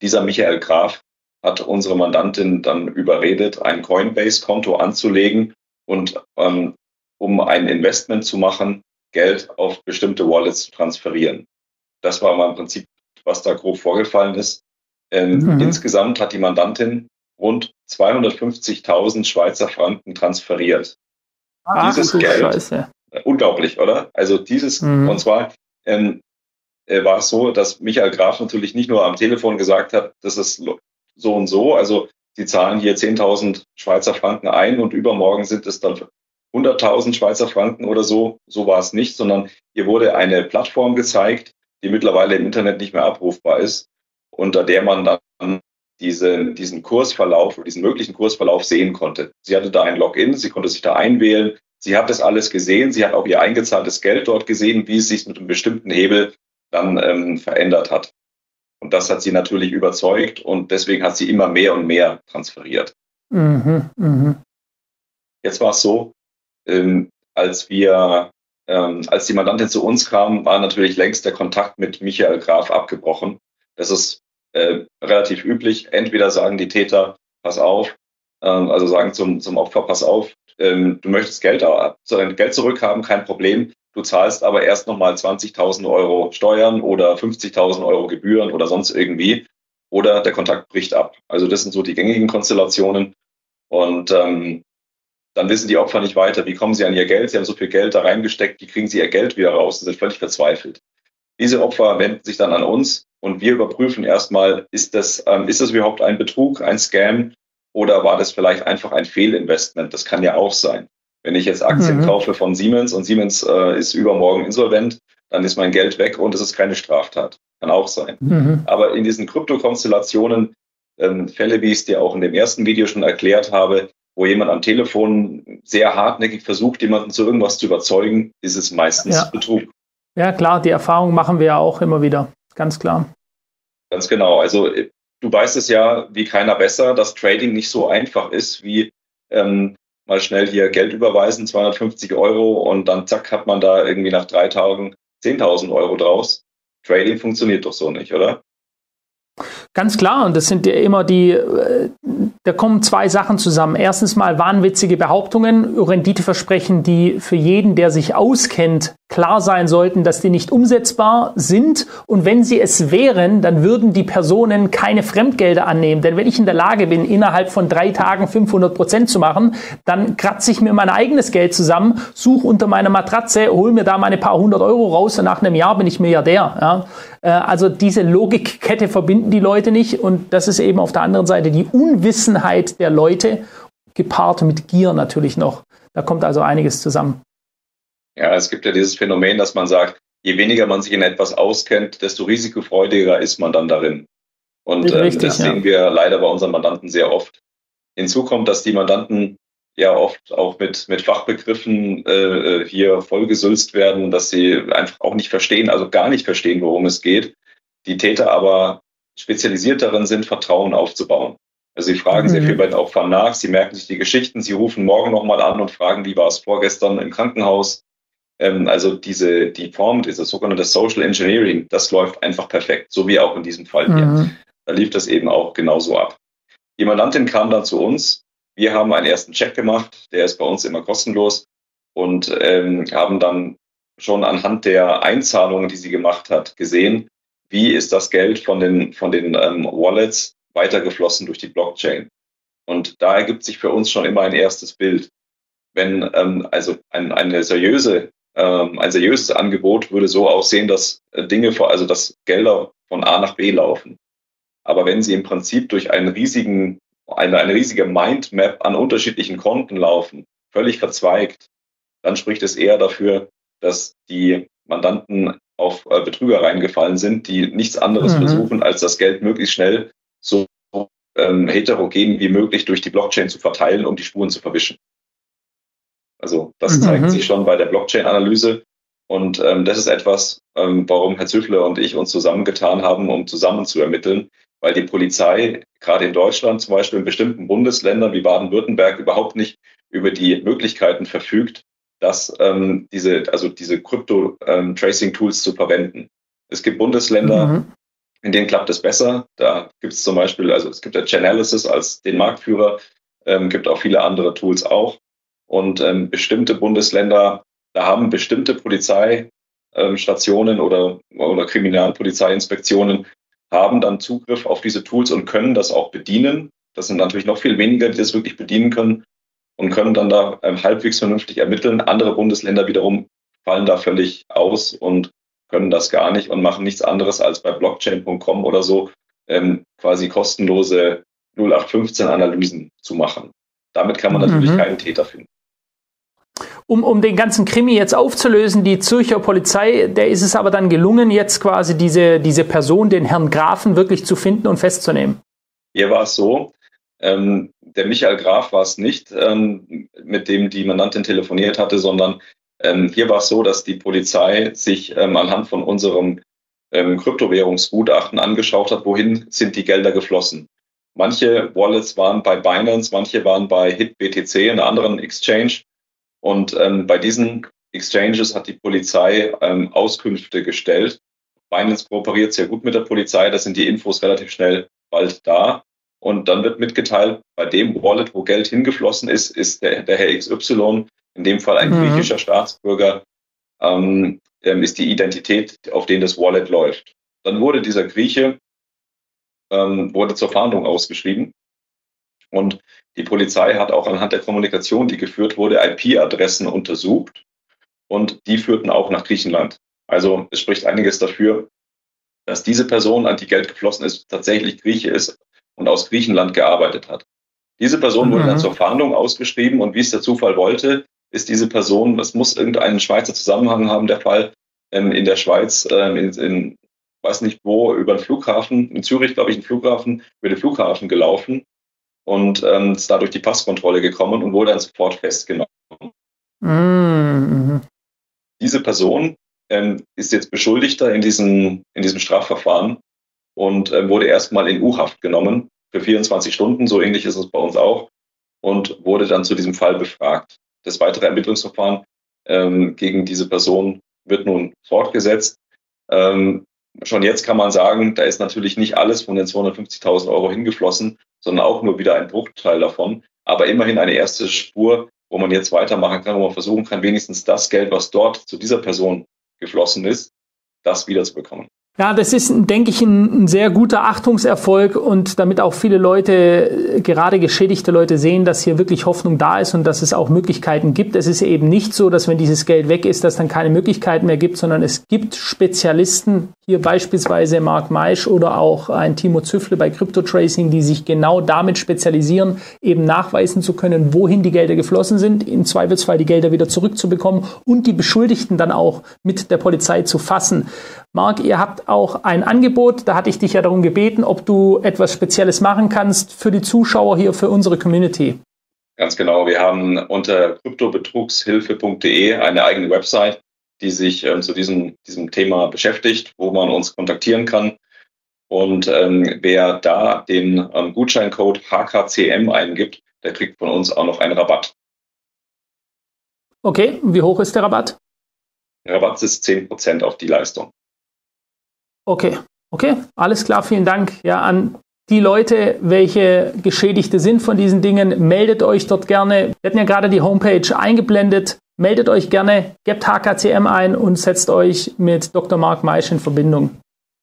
Dieser Michael Graf hat unsere Mandantin dann überredet, ein Coinbase-Konto anzulegen und ähm, um ein Investment zu machen, Geld auf bestimmte Wallets zu transferieren. Das war mal im Prinzip, was da grob vorgefallen ist. Ähm, mhm. Insgesamt hat die Mandantin rund 250.000 Schweizer Franken transferiert. Ah, Dieses Geld Scheiße unglaublich, oder? Also dieses, mhm. und zwar ähm, äh, war es so, dass Michael Graf natürlich nicht nur am Telefon gesagt hat, das ist so und so, also sie zahlen hier 10.000 Schweizer Franken ein und übermorgen sind es dann 100.000 Schweizer Franken oder so. So war es nicht, sondern hier wurde eine Plattform gezeigt, die mittlerweile im Internet nicht mehr abrufbar ist, unter der man dann diese, diesen Kursverlauf oder diesen möglichen Kursverlauf sehen konnte. Sie hatte da ein Login, sie konnte sich da einwählen, Sie hat das alles gesehen. Sie hat auch ihr eingezahltes Geld dort gesehen, wie es sich mit einem bestimmten Hebel dann ähm, verändert hat. Und das hat sie natürlich überzeugt und deswegen hat sie immer mehr und mehr transferiert. Mhm, mh. Jetzt war es so, ähm, als wir, ähm, als die Mandantin zu uns kam, war natürlich längst der Kontakt mit Michael Graf abgebrochen. Das ist äh, relativ üblich. Entweder sagen die Täter, pass auf, ähm, also sagen zum, zum Opfer, pass auf, ähm, du möchtest Geld, Geld zurückhaben, kein Problem. Du zahlst aber erst nochmal 20.000 Euro Steuern oder 50.000 Euro Gebühren oder sonst irgendwie. Oder der Kontakt bricht ab. Also das sind so die gängigen Konstellationen. Und ähm, dann wissen die Opfer nicht weiter, wie kommen sie an ihr Geld. Sie haben so viel Geld da reingesteckt, wie kriegen sie ihr Geld wieder raus? Sie sind völlig verzweifelt. Diese Opfer wenden sich dann an uns und wir überprüfen erstmal, ist das, ähm, ist das überhaupt ein Betrug, ein Scam oder war das vielleicht einfach ein Fehlinvestment? Das kann ja auch sein. Wenn ich jetzt Aktien mhm. kaufe von Siemens und Siemens äh, ist übermorgen insolvent, dann ist mein Geld weg und es ist keine Straftat. Kann auch sein. Mhm. Aber in diesen Kryptokonstellationen, ähm, Fälle, wie ich es dir auch in dem ersten Video schon erklärt habe, wo jemand am Telefon sehr hartnäckig versucht, jemanden zu irgendwas zu überzeugen, ist es meistens ja. Betrug. Ja, klar, die Erfahrung machen wir ja auch immer wieder. Ganz klar. Ganz genau. Also du weißt es ja wie keiner besser, dass Trading nicht so einfach ist, wie ähm, mal schnell hier Geld überweisen, 250 Euro und dann zack hat man da irgendwie nach drei Tagen 10.000 Euro draus. Trading funktioniert doch so nicht, oder? Ganz klar, und das sind ja immer die, äh, da kommen zwei Sachen zusammen. Erstens mal wahnwitzige Behauptungen, Renditeversprechen, die für jeden, der sich auskennt, klar sein sollten, dass die nicht umsetzbar sind. Und wenn sie es wären, dann würden die Personen keine Fremdgelder annehmen. Denn wenn ich in der Lage bin, innerhalb von drei Tagen 500 Prozent zu machen, dann kratze ich mir mein eigenes Geld zusammen, suche unter meiner Matratze, hole mir da meine paar hundert Euro raus und nach einem Jahr bin ich Milliardär. Ja? Äh, also diese Logikkette verbinden die Leute nicht. Und das ist eben auf der anderen Seite die Unwissenheit der Leute, gepaart mit Gier natürlich noch. Da kommt also einiges zusammen. Ja, es gibt ja dieses Phänomen, dass man sagt, je weniger man sich in etwas auskennt, desto risikofreudiger ist man dann darin. Und äh, Richtig, das ja. sehen wir leider bei unseren Mandanten sehr oft. Hinzu kommt, dass die Mandanten ja oft auch mit, mit Fachbegriffen äh, äh hier vollgesülzt werden, dass sie einfach auch nicht verstehen, also gar nicht verstehen, worum es geht. Die Täter aber spezialisiert darin sind, Vertrauen aufzubauen. Also sie fragen mhm. sehr viel bei den Opfern nach, sie merken sich die Geschichten, sie rufen morgen nochmal an und fragen, wie war es vorgestern im Krankenhaus. Ähm, also diese, die Form, dieses sogenannte Social Engineering, das läuft einfach perfekt, so wie auch in diesem Fall hier. Mhm. Da lief das eben auch genauso ab. Die Mandantin kam dann zu uns. Wir haben einen ersten Check gemacht, der ist bei uns immer kostenlos und ähm, haben dann schon anhand der Einzahlungen, die sie gemacht hat, gesehen, wie ist das Geld von den, von den ähm, Wallets weitergeflossen durch die Blockchain. Und da ergibt sich für uns schon immer ein erstes Bild. Wenn ähm, also ein, eine seriöse ähm, ein seriöses Angebot würde so aussehen, dass äh, Dinge, vor, also dass Gelder von A nach B laufen. Aber wenn sie im Prinzip durch einen riesigen, eine, eine riesige Mindmap an unterschiedlichen Konten laufen, völlig verzweigt, dann spricht es eher dafür, dass die Mandanten auf äh, Betrüger reingefallen sind, die nichts anderes mhm. versuchen, als das Geld möglichst schnell so ähm, heterogen wie möglich durch die Blockchain zu verteilen, um die Spuren zu verwischen. Also das mhm. zeigt sich schon bei der Blockchain-Analyse. Und ähm, das ist etwas, ähm, warum Herr Züffler und ich uns zusammengetan haben, um zusammen zu ermitteln, weil die Polizei gerade in Deutschland zum Beispiel in bestimmten Bundesländern wie Baden-Württemberg überhaupt nicht über die Möglichkeiten verfügt, dass ähm, diese, also diese Crypto-Tracing-Tools ähm, zu verwenden. Es gibt Bundesländer, mhm. in denen klappt es besser. Da gibt es zum Beispiel, also es gibt ja Chainalysis als den Marktführer, ähm, gibt auch viele andere Tools auch. Und ähm, bestimmte Bundesländer, da haben bestimmte Polizeistationen ähm, oder, oder Kriminalpolizeiinspektionen haben dann Zugriff auf diese Tools und können das auch bedienen. Das sind natürlich noch viel weniger, die das wirklich bedienen können und können dann da ähm, halbwegs vernünftig ermitteln. Andere Bundesländer wiederum fallen da völlig aus und können das gar nicht und machen nichts anderes als bei blockchain.com oder so ähm, quasi kostenlose 0815-Analysen zu machen. Damit kann man natürlich mhm. keinen Täter finden. Um, um den ganzen Krimi jetzt aufzulösen, die Zürcher Polizei, der ist es aber dann gelungen, jetzt quasi diese, diese Person, den Herrn Grafen, wirklich zu finden und festzunehmen. Hier war es so, ähm, der Michael Graf war es nicht, ähm, mit dem die Mandantin telefoniert hatte, sondern ähm, hier war es so, dass die Polizei sich ähm, anhand von unserem ähm, Kryptowährungsgutachten angeschaut hat, wohin sind die Gelder geflossen. Manche Wallets waren bei Binance, manche waren bei HitBTC, einer anderen Exchange. Und ähm, bei diesen Exchanges hat die Polizei ähm, Auskünfte gestellt. Binance kooperiert sehr gut mit der Polizei, da sind die Infos relativ schnell bald da. Und dann wird mitgeteilt, bei dem Wallet, wo Geld hingeflossen ist, ist der, der Herr XY, in dem Fall ein mhm. griechischer Staatsbürger, ähm, ähm, ist die Identität, auf den das Wallet läuft. Dann wurde dieser Grieche ähm, wurde zur Fahndung ausgeschrieben. Und die Polizei hat auch anhand der Kommunikation, die geführt wurde, IP-Adressen untersucht und die führten auch nach Griechenland. Also es spricht einiges dafür, dass diese Person, an die Geld geflossen ist, tatsächlich Grieche ist und aus Griechenland gearbeitet hat. Diese Person mhm. wurde dann mhm. zur Fahndung ausgeschrieben und wie es der Zufall wollte, ist diese Person, das muss irgendeinen Schweizer Zusammenhang haben, der Fall, ähm, in der Schweiz, ähm, in, in, weiß nicht wo, über den Flughafen, in Zürich, glaube ich, ein Flughafen, über den Flughafen gelaufen und ähm, ist dadurch die Passkontrolle gekommen und wurde dann sofort festgenommen. Mhm. Diese Person ähm, ist jetzt Beschuldigter in diesem, in diesem Strafverfahren und äh, wurde erstmal in U-Haft genommen für 24 Stunden, so ähnlich ist es bei uns auch, und wurde dann zu diesem Fall befragt. Das weitere Ermittlungsverfahren ähm, gegen diese Person wird nun fortgesetzt. Ähm, schon jetzt kann man sagen, da ist natürlich nicht alles von den 250.000 Euro hingeflossen, sondern auch nur wieder ein Bruchteil davon. Aber immerhin eine erste Spur, wo man jetzt weitermachen kann, wo man versuchen kann, wenigstens das Geld, was dort zu dieser Person geflossen ist, das wiederzubekommen. Ja, das ist, denke ich, ein, sehr guter Achtungserfolg und damit auch viele Leute, gerade geschädigte Leute sehen, dass hier wirklich Hoffnung da ist und dass es auch Möglichkeiten gibt. Es ist eben nicht so, dass wenn dieses Geld weg ist, dass dann keine Möglichkeiten mehr gibt, sondern es gibt Spezialisten, hier beispielsweise Mark Maisch oder auch ein Timo Züffle bei Crypto Tracing, die sich genau damit spezialisieren, eben nachweisen zu können, wohin die Gelder geflossen sind, im Zweifelsfall die Gelder wieder zurückzubekommen und die Beschuldigten dann auch mit der Polizei zu fassen. Marc, ihr habt auch ein Angebot, da hatte ich dich ja darum gebeten, ob du etwas Spezielles machen kannst für die Zuschauer hier, für unsere Community. Ganz genau, wir haben unter kryptobetrugshilfe.de eine eigene Website, die sich ähm, zu diesem, diesem Thema beschäftigt, wo man uns kontaktieren kann. Und ähm, wer da den ähm, Gutscheincode HKCM eingibt, der kriegt von uns auch noch einen Rabatt. Okay, wie hoch ist der Rabatt? Der Rabatt ist 10% auf die Leistung. Okay, okay, alles klar, vielen Dank. Ja, an die Leute, welche Geschädigte sind von diesen Dingen, meldet euch dort gerne. Wir hatten ja gerade die Homepage eingeblendet. Meldet euch gerne, gebt HKCM ein und setzt euch mit Dr. Marc Meisch in Verbindung.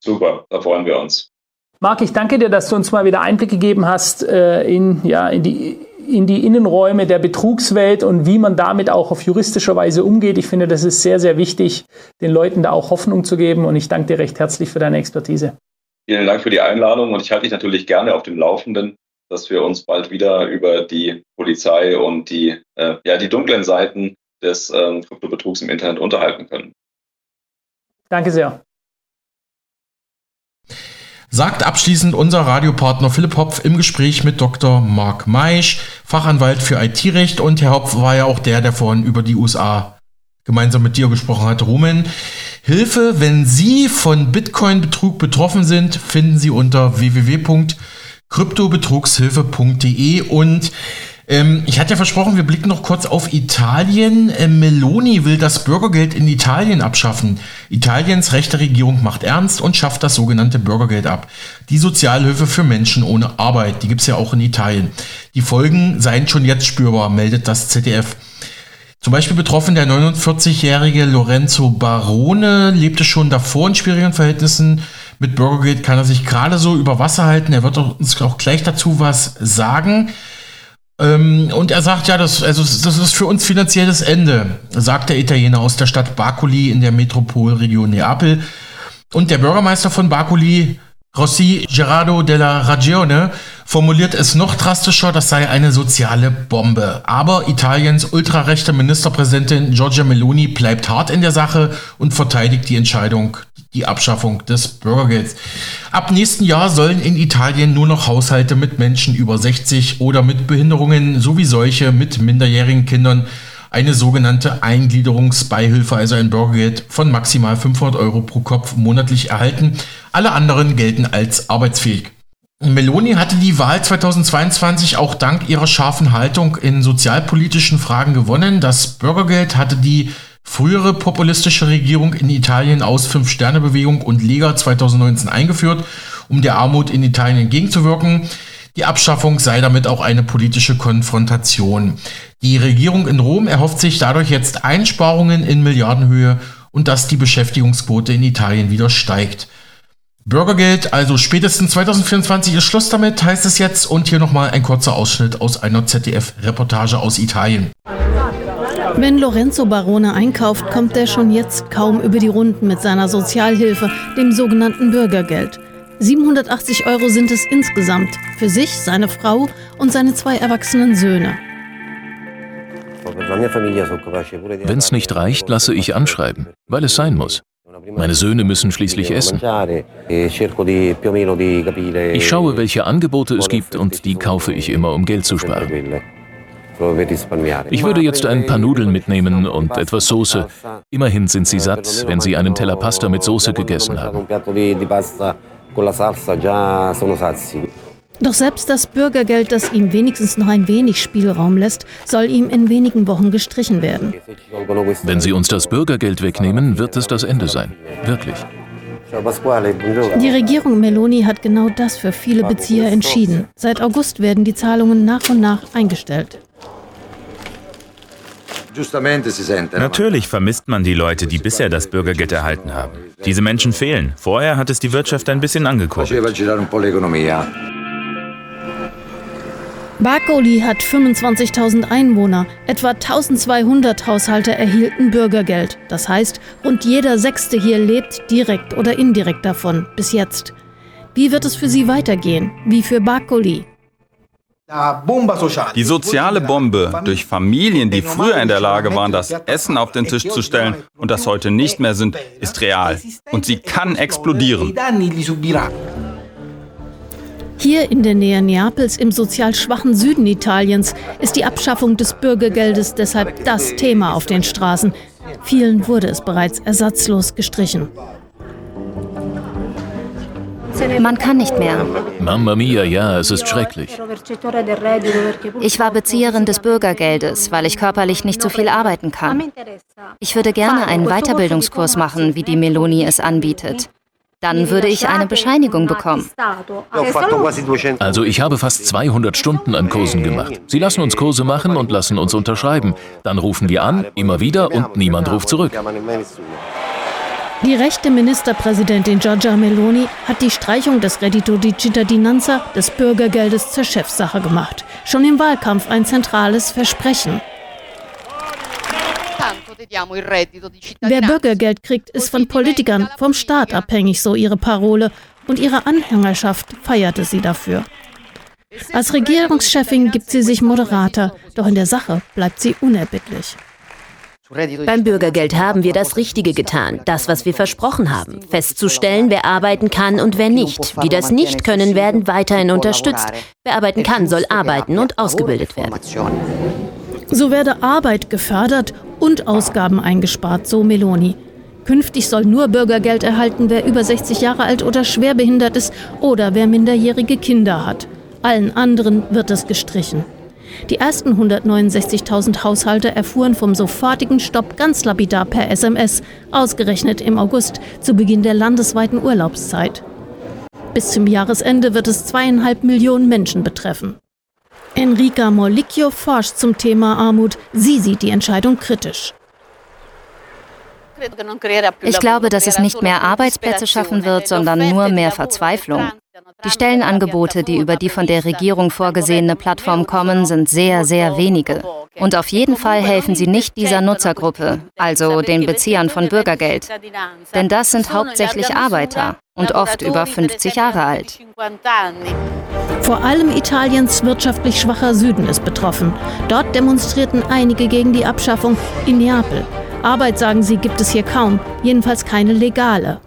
Super, da freuen wir uns. Marc, ich danke dir, dass du uns mal wieder Einblick gegeben hast äh, in, ja, in die in die Innenräume der Betrugswelt und wie man damit auch auf juristischer Weise umgeht. Ich finde, das ist sehr, sehr wichtig, den Leuten da auch Hoffnung zu geben und ich danke dir recht herzlich für deine Expertise. Vielen Dank für die Einladung und ich halte dich natürlich gerne auf dem Laufenden, dass wir uns bald wieder über die Polizei und die, äh, ja, die dunklen Seiten des ähm, Kryptobetrugs im Internet unterhalten können. Danke sehr. Sagt abschließend unser Radiopartner Philipp Hopf im Gespräch mit Dr. Mark Meisch, Fachanwalt für IT-Recht. Und Herr Hopf war ja auch der, der vorhin über die USA gemeinsam mit dir gesprochen hat. Rumen, Hilfe, wenn Sie von Bitcoin-Betrug betroffen sind, finden Sie unter www.kryptobetrugshilfe.de und ähm, ich hatte ja versprochen, wir blicken noch kurz auf Italien. Äh, Meloni will das Bürgergeld in Italien abschaffen. Italiens rechte Regierung macht ernst und schafft das sogenannte Bürgergeld ab. Die Sozialhilfe für Menschen ohne Arbeit, die gibt es ja auch in Italien. Die Folgen seien schon jetzt spürbar, meldet das ZDF. Zum Beispiel betroffen der 49-jährige Lorenzo Barone lebte schon davor in schwierigen Verhältnissen. Mit Bürgergeld kann er sich gerade so über Wasser halten. Er wird uns auch gleich dazu was sagen. Ähm, und er sagt ja, das, also, das ist für uns finanzielles Ende, sagt der Italiener aus der Stadt Bacoli in der Metropolregion Neapel. Und der Bürgermeister von Bacoli, Rossi Gerardo della Ragione, formuliert es noch drastischer, das sei eine soziale Bombe. Aber Italiens ultrarechte Ministerpräsidentin Giorgia Meloni bleibt hart in der Sache und verteidigt die Entscheidung die Abschaffung des Bürgergelds. Ab nächsten Jahr sollen in Italien nur noch Haushalte mit Menschen über 60 oder mit Behinderungen sowie solche mit minderjährigen Kindern eine sogenannte Eingliederungsbeihilfe, also ein Bürgergeld von maximal 500 Euro pro Kopf monatlich erhalten. Alle anderen gelten als arbeitsfähig. Meloni hatte die Wahl 2022 auch dank ihrer scharfen Haltung in sozialpolitischen Fragen gewonnen. Das Bürgergeld hatte die frühere populistische Regierung in Italien aus Fünf-Sterne-Bewegung und Lega 2019 eingeführt, um der Armut in Italien entgegenzuwirken. Die Abschaffung sei damit auch eine politische Konfrontation. Die Regierung in Rom erhofft sich dadurch jetzt Einsparungen in Milliardenhöhe und dass die Beschäftigungsquote in Italien wieder steigt. Bürgergeld, also spätestens 2024 ist Schluss damit, heißt es jetzt. Und hier nochmal ein kurzer Ausschnitt aus einer ZDF-Reportage aus Italien. Wenn Lorenzo Barone einkauft, kommt er schon jetzt kaum über die Runden mit seiner Sozialhilfe, dem sogenannten Bürgergeld. 780 Euro sind es insgesamt für sich, seine Frau und seine zwei erwachsenen Söhne. Wenn es nicht reicht, lasse ich anschreiben, weil es sein muss. Meine Söhne müssen schließlich essen. Ich schaue, welche Angebote es gibt und die kaufe ich immer, um Geld zu sparen. Ich würde jetzt ein paar Nudeln mitnehmen und etwas Soße. Immerhin sind sie satt, wenn sie einen Teller Pasta mit Soße gegessen haben. Doch selbst das Bürgergeld, das ihm wenigstens noch ein wenig Spielraum lässt, soll ihm in wenigen Wochen gestrichen werden. Wenn Sie uns das Bürgergeld wegnehmen, wird es das Ende sein. Wirklich. Die Regierung Meloni hat genau das für viele Bezieher entschieden. Seit August werden die Zahlungen nach und nach eingestellt. Natürlich vermisst man die Leute, die bisher das Bürgergeld erhalten haben. Diese Menschen fehlen. Vorher hat es die Wirtschaft ein bisschen angekurbelt. Barcoli hat 25.000 Einwohner. Etwa 1200 Haushalte erhielten Bürgergeld. Das heißt, rund jeder Sechste hier lebt direkt oder indirekt davon, bis jetzt. Wie wird es für sie weitergehen? Wie für Barcoli? Die soziale Bombe durch Familien, die früher in der Lage waren, das Essen auf den Tisch zu stellen und das heute nicht mehr sind, ist real. Und sie kann explodieren. Hier in der Nähe Neapels im sozial schwachen Süden Italiens ist die Abschaffung des Bürgergeldes deshalb das Thema auf den Straßen. Vielen wurde es bereits ersatzlos gestrichen. Man kann nicht mehr. Mamma mia, ja, es ist schrecklich. Ich war Bezieherin des Bürgergeldes, weil ich körperlich nicht so viel arbeiten kann. Ich würde gerne einen Weiterbildungskurs machen, wie die Meloni es anbietet. Dann würde ich eine Bescheinigung bekommen. Also ich habe fast 200 Stunden an Kursen gemacht. Sie lassen uns Kurse machen und lassen uns unterschreiben. Dann rufen wir an, immer wieder und niemand ruft zurück. Die rechte Ministerpräsidentin Giorgia Meloni hat die Streichung des Reddito di Cittadinanza, des Bürgergeldes, zur Chefsache gemacht. Schon im Wahlkampf ein zentrales Versprechen. Wer Bürgergeld kriegt, ist von Politikern, vom Staat abhängig, so ihre Parole. Und ihre Anhängerschaft feierte sie dafür. Als Regierungschefin gibt sie sich moderater, doch in der Sache bleibt sie unerbittlich. Beim Bürgergeld haben wir das Richtige getan, das, was wir versprochen haben, festzustellen, wer arbeiten kann und wer nicht. Die das nicht können, werden weiterhin unterstützt. Wer arbeiten kann, soll arbeiten und ausgebildet werden. So werde Arbeit gefördert und Ausgaben eingespart, so Meloni. Künftig soll nur Bürgergeld erhalten, wer über 60 Jahre alt oder schwerbehindert ist oder wer minderjährige Kinder hat. Allen anderen wird es gestrichen. Die ersten 169.000 Haushalte erfuhren vom sofortigen Stopp ganz lapidar per SMS, ausgerechnet im August, zu Beginn der landesweiten Urlaubszeit. Bis zum Jahresende wird es zweieinhalb Millionen Menschen betreffen. Enrica Molicchio forscht zum Thema Armut. Sie sieht die Entscheidung kritisch. Ich glaube, dass es nicht mehr Arbeitsplätze schaffen wird, sondern nur mehr Verzweiflung. Die Stellenangebote, die über die von der Regierung vorgesehene Plattform kommen, sind sehr, sehr wenige. Und auf jeden Fall helfen sie nicht dieser Nutzergruppe, also den Beziehern von Bürgergeld. Denn das sind hauptsächlich Arbeiter und oft über 50 Jahre alt. Vor allem Italiens wirtschaftlich schwacher Süden ist betroffen. Dort demonstrierten einige gegen die Abschaffung in Neapel. Arbeit, sagen sie, gibt es hier kaum, jedenfalls keine legale.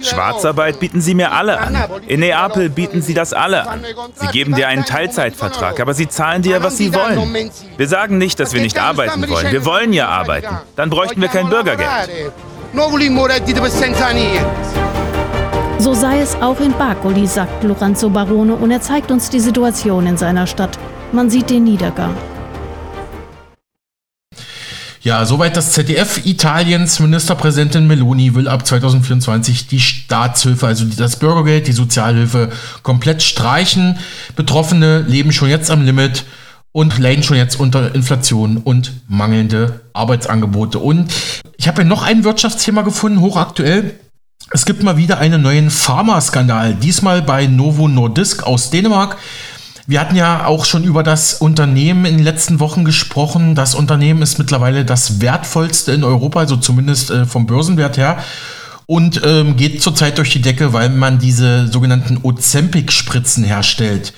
Schwarzarbeit bieten sie mir alle an. In Neapel bieten sie das alle an. Sie geben dir einen Teilzeitvertrag, aber sie zahlen dir, was sie wollen. Wir sagen nicht, dass wir nicht arbeiten wollen. Wir wollen ja arbeiten. Dann bräuchten wir kein Bürgergeld. So sei es auch in Bacoli, sagt Lorenzo Barone und er zeigt uns die Situation in seiner Stadt. Man sieht den Niedergang. Ja, soweit das ZDF. Italiens Ministerpräsidentin Meloni will ab 2024 die Staatshilfe, also das Bürgergeld, die Sozialhilfe komplett streichen. Betroffene leben schon jetzt am Limit und leiden schon jetzt unter Inflation und mangelnde Arbeitsangebote. Und ich habe ja noch ein Wirtschaftsthema gefunden, hochaktuell. Es gibt mal wieder einen neuen Pharmaskandal, diesmal bei Novo Nordisk aus Dänemark. Wir hatten ja auch schon über das Unternehmen in den letzten Wochen gesprochen. Das Unternehmen ist mittlerweile das wertvollste in Europa, also zumindest äh, vom Börsenwert her. Und ähm, geht zurzeit durch die Decke, weil man diese sogenannten Ozempic-Spritzen herstellt.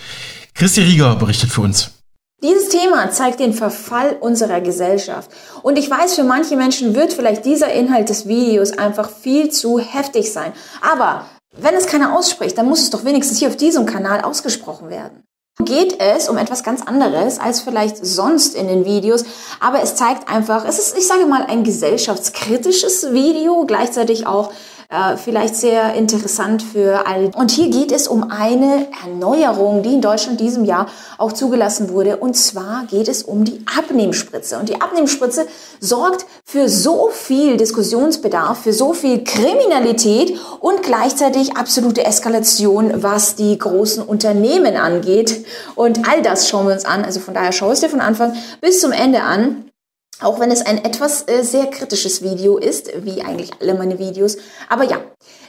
Christi Rieger berichtet für uns. Dieses Thema zeigt den Verfall unserer Gesellschaft. Und ich weiß, für manche Menschen wird vielleicht dieser Inhalt des Videos einfach viel zu heftig sein. Aber wenn es keiner ausspricht, dann muss es doch wenigstens hier auf diesem Kanal ausgesprochen werden geht es um etwas ganz anderes als vielleicht sonst in den Videos, aber es zeigt einfach, es ist, ich sage mal, ein gesellschaftskritisches Video, gleichzeitig auch äh, vielleicht sehr interessant für alle. Und hier geht es um eine Erneuerung, die in Deutschland diesem Jahr auch zugelassen wurde. Und zwar geht es um die Abnehmspritze. Und die Abnehmspritze sorgt für so viel Diskussionsbedarf, für so viel Kriminalität und gleichzeitig absolute Eskalation, was die großen Unternehmen angeht. Und all das schauen wir uns an. Also von daher schau es dir von Anfang bis zum Ende an. Auch wenn es ein etwas äh, sehr kritisches Video ist, wie eigentlich alle meine Videos. Aber ja,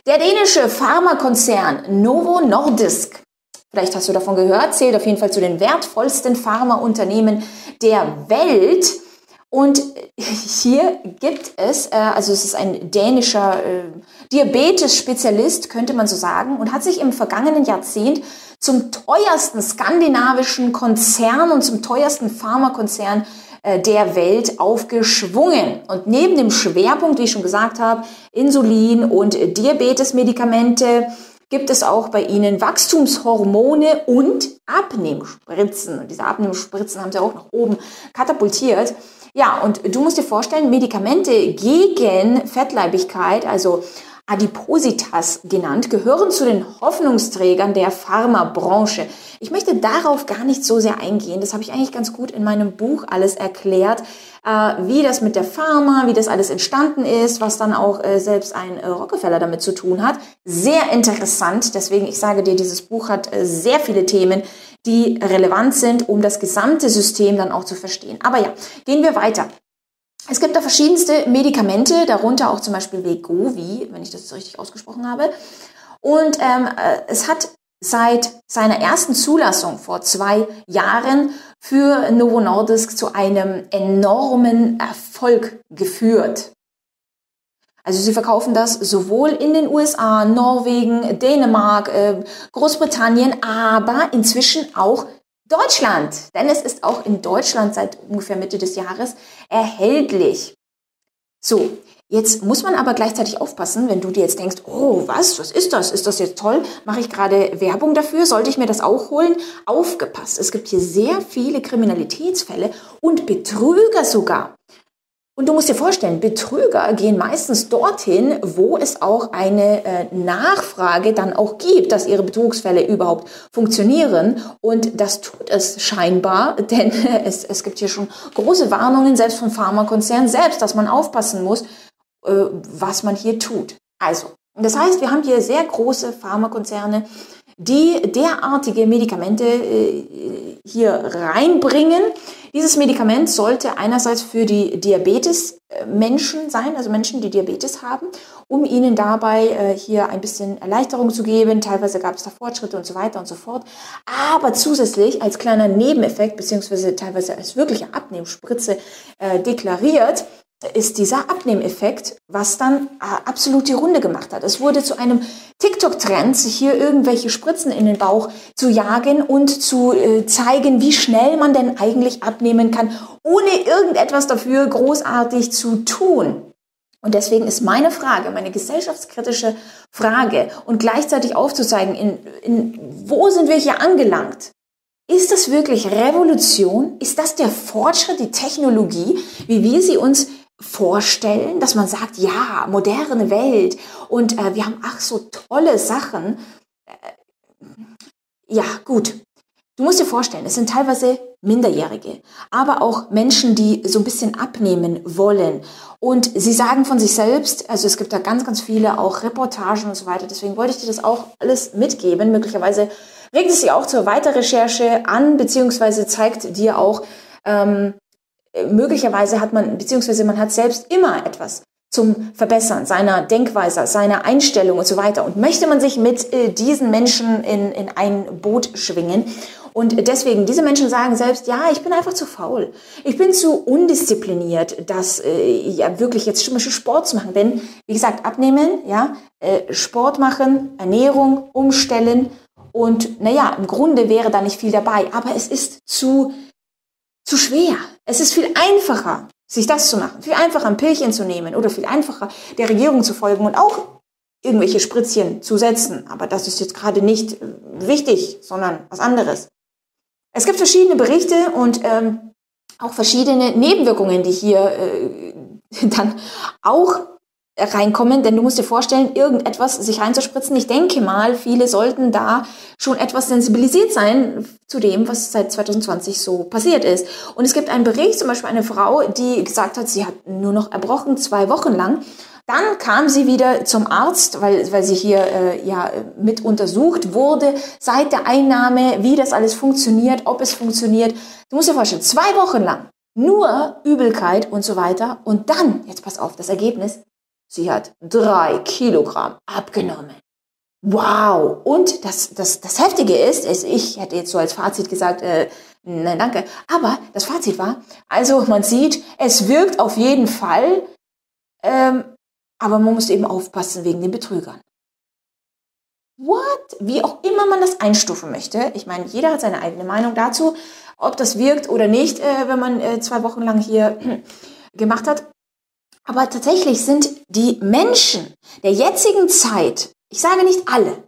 der dänische Pharmakonzern Novo Nordisk, vielleicht hast du davon gehört, zählt auf jeden Fall zu den wertvollsten Pharmaunternehmen der Welt. Und hier gibt es, äh, also es ist ein dänischer äh, Diabetes-Spezialist, könnte man so sagen, und hat sich im vergangenen Jahrzehnt zum teuersten skandinavischen Konzern und zum teuersten Pharmakonzern der Welt aufgeschwungen. Und neben dem Schwerpunkt, wie ich schon gesagt habe, Insulin und Diabetesmedikamente, gibt es auch bei ihnen Wachstumshormone und Abnehmspritzen. Und diese Abnehmspritzen haben sie auch nach oben katapultiert. Ja, und du musst dir vorstellen, Medikamente gegen Fettleibigkeit, also Adipositas genannt, gehören zu den Hoffnungsträgern der Pharmabranche. Ich möchte darauf gar nicht so sehr eingehen. Das habe ich eigentlich ganz gut in meinem Buch alles erklärt, äh, wie das mit der Pharma, wie das alles entstanden ist, was dann auch äh, selbst ein äh, Rockefeller damit zu tun hat. Sehr interessant. Deswegen, ich sage dir, dieses Buch hat sehr viele Themen, die relevant sind, um das gesamte System dann auch zu verstehen. Aber ja, gehen wir weiter. Es gibt da verschiedenste Medikamente, darunter auch zum Beispiel Wegovi, wenn ich das richtig ausgesprochen habe. Und ähm, äh, es hat seit seiner ersten Zulassung vor zwei Jahren für Novo Nordisk zu einem enormen Erfolg geführt. Also sie verkaufen das sowohl in den USA, Norwegen, Dänemark, äh, Großbritannien, aber inzwischen auch Deutschland, denn es ist auch in Deutschland seit ungefähr Mitte des Jahres erhältlich. So, jetzt muss man aber gleichzeitig aufpassen, wenn du dir jetzt denkst, oh, was, was ist das? Ist das jetzt toll? Mache ich gerade Werbung dafür? Sollte ich mir das auch holen? Aufgepasst, es gibt hier sehr viele Kriminalitätsfälle und Betrüger sogar. Und du musst dir vorstellen, Betrüger gehen meistens dorthin, wo es auch eine äh, Nachfrage dann auch gibt, dass ihre Betrugsfälle überhaupt funktionieren. Und das tut es scheinbar, denn es, es gibt hier schon große Warnungen, selbst von Pharmakonzernen selbst, dass man aufpassen muss, äh, was man hier tut. Also, das heißt, wir haben hier sehr große Pharmakonzerne, die derartige Medikamente äh, hier reinbringen. Dieses Medikament sollte einerseits für die Diabetes-Menschen sein, also Menschen, die Diabetes haben, um ihnen dabei äh, hier ein bisschen Erleichterung zu geben. Teilweise gab es da Fortschritte und so weiter und so fort. Aber zusätzlich als kleiner Nebeneffekt, beziehungsweise teilweise als wirkliche Abnehmspritze äh, deklariert, ist dieser Abnehmeffekt, was dann äh, absolut die Runde gemacht hat. Es wurde zu einem TikTok-Trend, sich hier irgendwelche Spritzen in den Bauch zu jagen und zu äh, zeigen, wie schnell man denn eigentlich abnehmen kann, ohne irgendetwas dafür großartig zu tun. Und deswegen ist meine Frage, meine gesellschaftskritische Frage und gleichzeitig aufzuzeigen, in, in, wo sind wir hier angelangt? Ist das wirklich Revolution? Ist das der Fortschritt, die Technologie, wie wir sie uns vorstellen, dass man sagt, ja, moderne Welt und äh, wir haben ach so tolle Sachen. Äh, ja, gut. Du musst dir vorstellen, es sind teilweise Minderjährige, aber auch Menschen, die so ein bisschen abnehmen wollen. Und sie sagen von sich selbst, also es gibt da ganz, ganz viele auch Reportagen und so weiter. Deswegen wollte ich dir das auch alles mitgeben. Möglicherweise regt es sie auch zur Weiterrecherche an, beziehungsweise zeigt dir auch, ähm, möglicherweise hat man, beziehungsweise man hat selbst immer etwas zum Verbessern seiner Denkweise, seiner Einstellung und so weiter. Und möchte man sich mit äh, diesen Menschen in, in ein Boot schwingen Und deswegen, diese Menschen sagen selbst, ja, ich bin einfach zu faul. Ich bin zu undiszipliniert, das äh, ja wirklich jetzt zum Beispiel Sport zu machen. Denn, wie gesagt, abnehmen, ja, äh, Sport machen, Ernährung umstellen und naja, im Grunde wäre da nicht viel dabei. Aber es ist zu, zu schwer. Es ist viel einfacher, sich das zu machen. Viel einfacher, ein Pillchen zu nehmen oder viel einfacher, der Regierung zu folgen und auch irgendwelche Spritzchen zu setzen. Aber das ist jetzt gerade nicht äh, wichtig, sondern was anderes. Es gibt verschiedene Berichte und ähm, auch verschiedene Nebenwirkungen, die hier äh, dann auch reinkommen, denn du musst dir vorstellen, irgendetwas sich reinzuspritzen. Ich denke mal, viele sollten da schon etwas sensibilisiert sein zu dem, was seit 2020 so passiert ist. Und es gibt einen Bericht, zum Beispiel eine Frau, die gesagt hat, sie hat nur noch erbrochen, zwei Wochen lang. Dann kam sie wieder zum Arzt, weil, weil sie hier äh, ja mit untersucht wurde, seit der Einnahme, wie das alles funktioniert, ob es funktioniert. Du musst dir vorstellen, zwei Wochen lang nur Übelkeit und so weiter. Und dann, jetzt pass auf, das Ergebnis, Sie hat drei Kilogramm abgenommen. Wow! Und das, das, das Heftige ist, ist, ich hätte jetzt so als Fazit gesagt, äh, nein, danke. Aber das Fazit war, also man sieht, es wirkt auf jeden Fall, ähm, aber man muss eben aufpassen wegen den Betrügern. What? Wie auch immer man das einstufen möchte. Ich meine, jeder hat seine eigene Meinung dazu, ob das wirkt oder nicht, äh, wenn man äh, zwei Wochen lang hier gemacht hat. Aber tatsächlich sind die Menschen der jetzigen Zeit, ich sage nicht alle,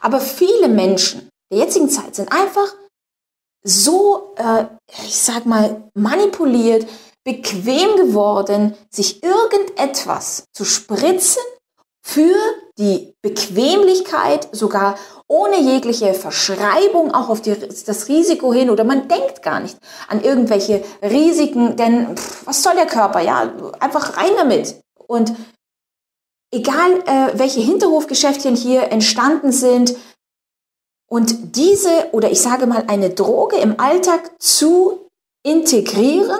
aber viele Menschen der jetzigen Zeit sind einfach so, äh, ich sag mal, manipuliert, bequem geworden, sich irgendetwas zu spritzen für die Bequemlichkeit, sogar ohne jegliche Verschreibung auch auf die, das Risiko hin oder man denkt gar nicht an irgendwelche Risiken, denn pff, was soll der Körper? Ja, einfach rein damit. Und egal, äh, welche Hinterhofgeschäftchen hier entstanden sind und diese oder ich sage mal eine Droge im Alltag zu integrieren,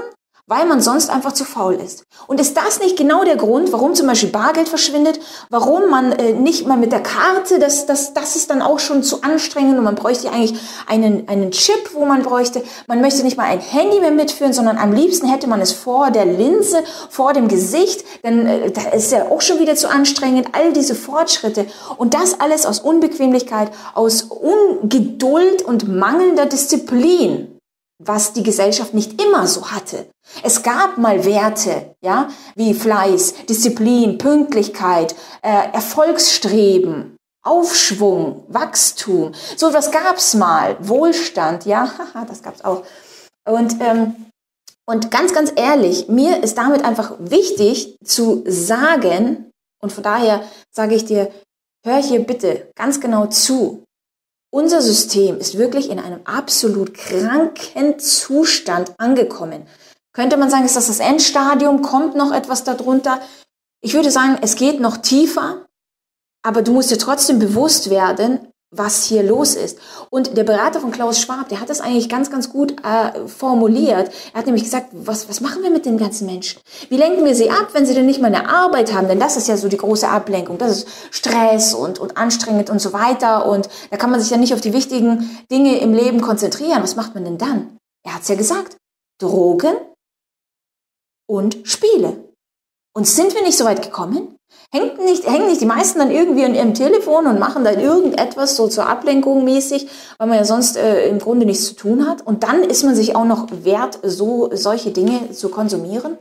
weil man sonst einfach zu faul ist. Und ist das nicht genau der Grund, warum zum Beispiel Bargeld verschwindet, warum man äh, nicht mal mit der Karte, das, das, das ist dann auch schon zu anstrengend und man bräuchte eigentlich einen, einen Chip, wo man bräuchte, man möchte nicht mal ein Handy mehr mitführen, sondern am liebsten hätte man es vor der Linse, vor dem Gesicht, denn äh, da ist ja auch schon wieder zu anstrengend, all diese Fortschritte. Und das alles aus Unbequemlichkeit, aus Ungeduld und mangelnder Disziplin was die Gesellschaft nicht immer so hatte. Es gab mal Werte, ja, wie Fleiß, Disziplin, Pünktlichkeit, äh, Erfolgsstreben, Aufschwung, Wachstum. So was gab's mal. Wohlstand, ja, das gab's auch. Und ähm, und ganz, ganz ehrlich, mir ist damit einfach wichtig zu sagen, und von daher sage ich dir, hör hier bitte ganz genau zu. Unser System ist wirklich in einem absolut kranken Zustand angekommen. Könnte man sagen, ist das das Endstadium? Kommt noch etwas darunter? Ich würde sagen, es geht noch tiefer, aber du musst dir trotzdem bewusst werden, was hier los ist. Und der Berater von Klaus Schwab, der hat das eigentlich ganz, ganz gut äh, formuliert. Er hat nämlich gesagt, was, was machen wir mit den ganzen Menschen? Wie lenken wir sie ab, wenn sie denn nicht mal eine Arbeit haben? Denn das ist ja so die große Ablenkung. Das ist Stress und, und anstrengend und so weiter. Und da kann man sich ja nicht auf die wichtigen Dinge im Leben konzentrieren. Was macht man denn dann? Er hat es ja gesagt. Drogen und Spiele. Und sind wir nicht so weit gekommen? Hängt nicht, hängen nicht die meisten dann irgendwie an ihrem Telefon und machen dann irgendetwas so zur Ablenkung mäßig, weil man ja sonst äh, im Grunde nichts zu tun hat. Und dann ist man sich auch noch wert, so solche Dinge zu konsumieren.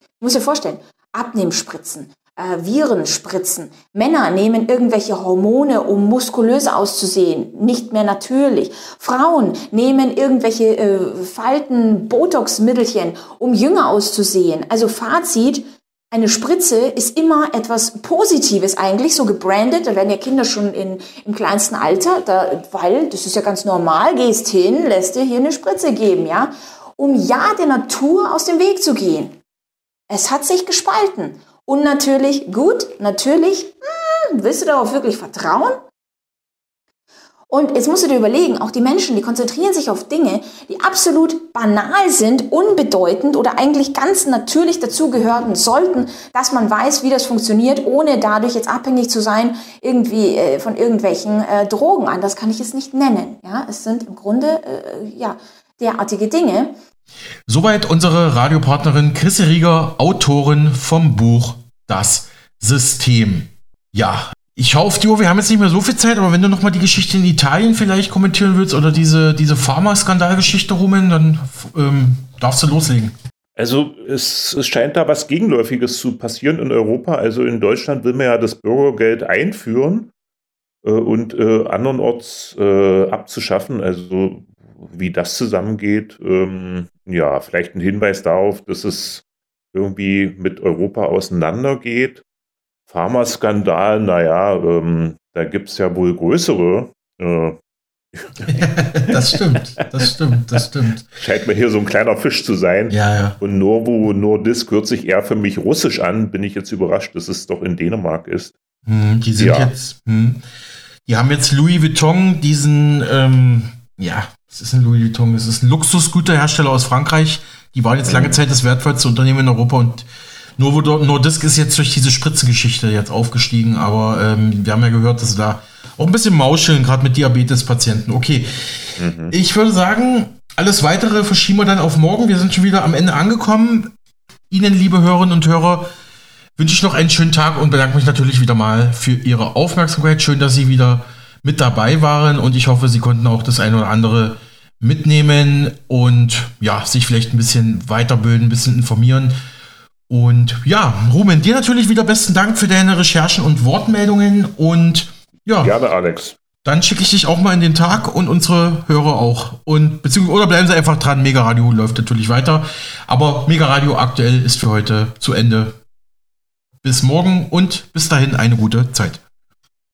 Ich muss dir vorstellen, Abnehmspritzen, äh, Virenspritzen. Männer nehmen irgendwelche Hormone, um muskulöser auszusehen, nicht mehr natürlich. Frauen nehmen irgendwelche äh, Falten, Botox-Mittelchen, um jünger auszusehen. Also Fazit, eine Spritze ist immer etwas Positives eigentlich, so gebrandet. Da werden ja Kinder schon in, im kleinsten Alter, da, weil das ist ja ganz normal, gehst hin, lässt dir hier eine Spritze geben, ja, um ja der Natur aus dem Weg zu gehen. Es hat sich gespalten. Und natürlich, gut, natürlich, hm, willst du darauf wirklich vertrauen? Und jetzt musst du dir überlegen, auch die Menschen, die konzentrieren sich auf Dinge, die absolut banal sind, unbedeutend oder eigentlich ganz natürlich dazugehören sollten, dass man weiß, wie das funktioniert, ohne dadurch jetzt abhängig zu sein irgendwie äh, von irgendwelchen äh, Drogen. Anders kann ich es nicht nennen. Ja, es sind im Grunde äh, ja derartige Dinge. Soweit unsere Radiopartnerin Chrisse Rieger, Autorin vom Buch Das System. Ja, ich die Uhr, wir haben jetzt nicht mehr so viel Zeit, aber wenn du nochmal die Geschichte in Italien vielleicht kommentieren willst oder diese, diese Pharma-Skandalgeschichte, Rumen, dann ähm, darfst du loslegen. Also es, es, scheint da was Gegenläufiges zu passieren in Europa. Also in Deutschland will man ja das Bürgergeld einführen äh, und äh, andernorts äh, abzuschaffen. Also wie das zusammengeht, ähm, ja, vielleicht ein Hinweis darauf, dass es irgendwie mit Europa auseinandergeht. Pharmaskandal, naja, ähm, da gibt es ja wohl größere. Äh, das stimmt, das stimmt, das stimmt. Scheint mir hier so ein kleiner Fisch zu sein. Ja, ja. Und Novo Nordisk hört sich eher für mich russisch an. Bin ich jetzt überrascht, dass es doch in Dänemark ist. Hm, die sind ja. jetzt, hm, die haben jetzt Louis Vuitton, diesen, ähm, ja, es ist ein Louis Vuitton, es ist ein Luxusgüterhersteller aus Frankreich. Die waren jetzt lange mhm. Zeit das wertvollste Unternehmen in Europa und Novo Nordisk ist jetzt durch diese Spritzengeschichte jetzt aufgestiegen, aber ähm, wir haben ja gehört, dass sie da auch ein bisschen mauscheln, gerade mit Diabetes-Patienten. Okay, mhm. ich würde sagen, alles weitere verschieben wir dann auf morgen. Wir sind schon wieder am Ende angekommen. Ihnen, liebe Hörerinnen und Hörer, wünsche ich noch einen schönen Tag und bedanke mich natürlich wieder mal für Ihre Aufmerksamkeit. Schön, dass Sie wieder mit dabei waren und ich hoffe, Sie konnten auch das eine oder andere mitnehmen und ja, sich vielleicht ein bisschen weiterbilden, ein bisschen informieren. Und ja, Ruben, dir natürlich wieder besten Dank für deine Recherchen und Wortmeldungen und ja. Gerne, Alex. Dann schicke ich dich auch mal in den Tag und unsere Hörer auch. Und beziehungsweise, oder bleiben Sie einfach dran, Mega Radio läuft natürlich weiter. Aber Mega Radio aktuell ist für heute zu Ende. Bis morgen und bis dahin eine gute Zeit.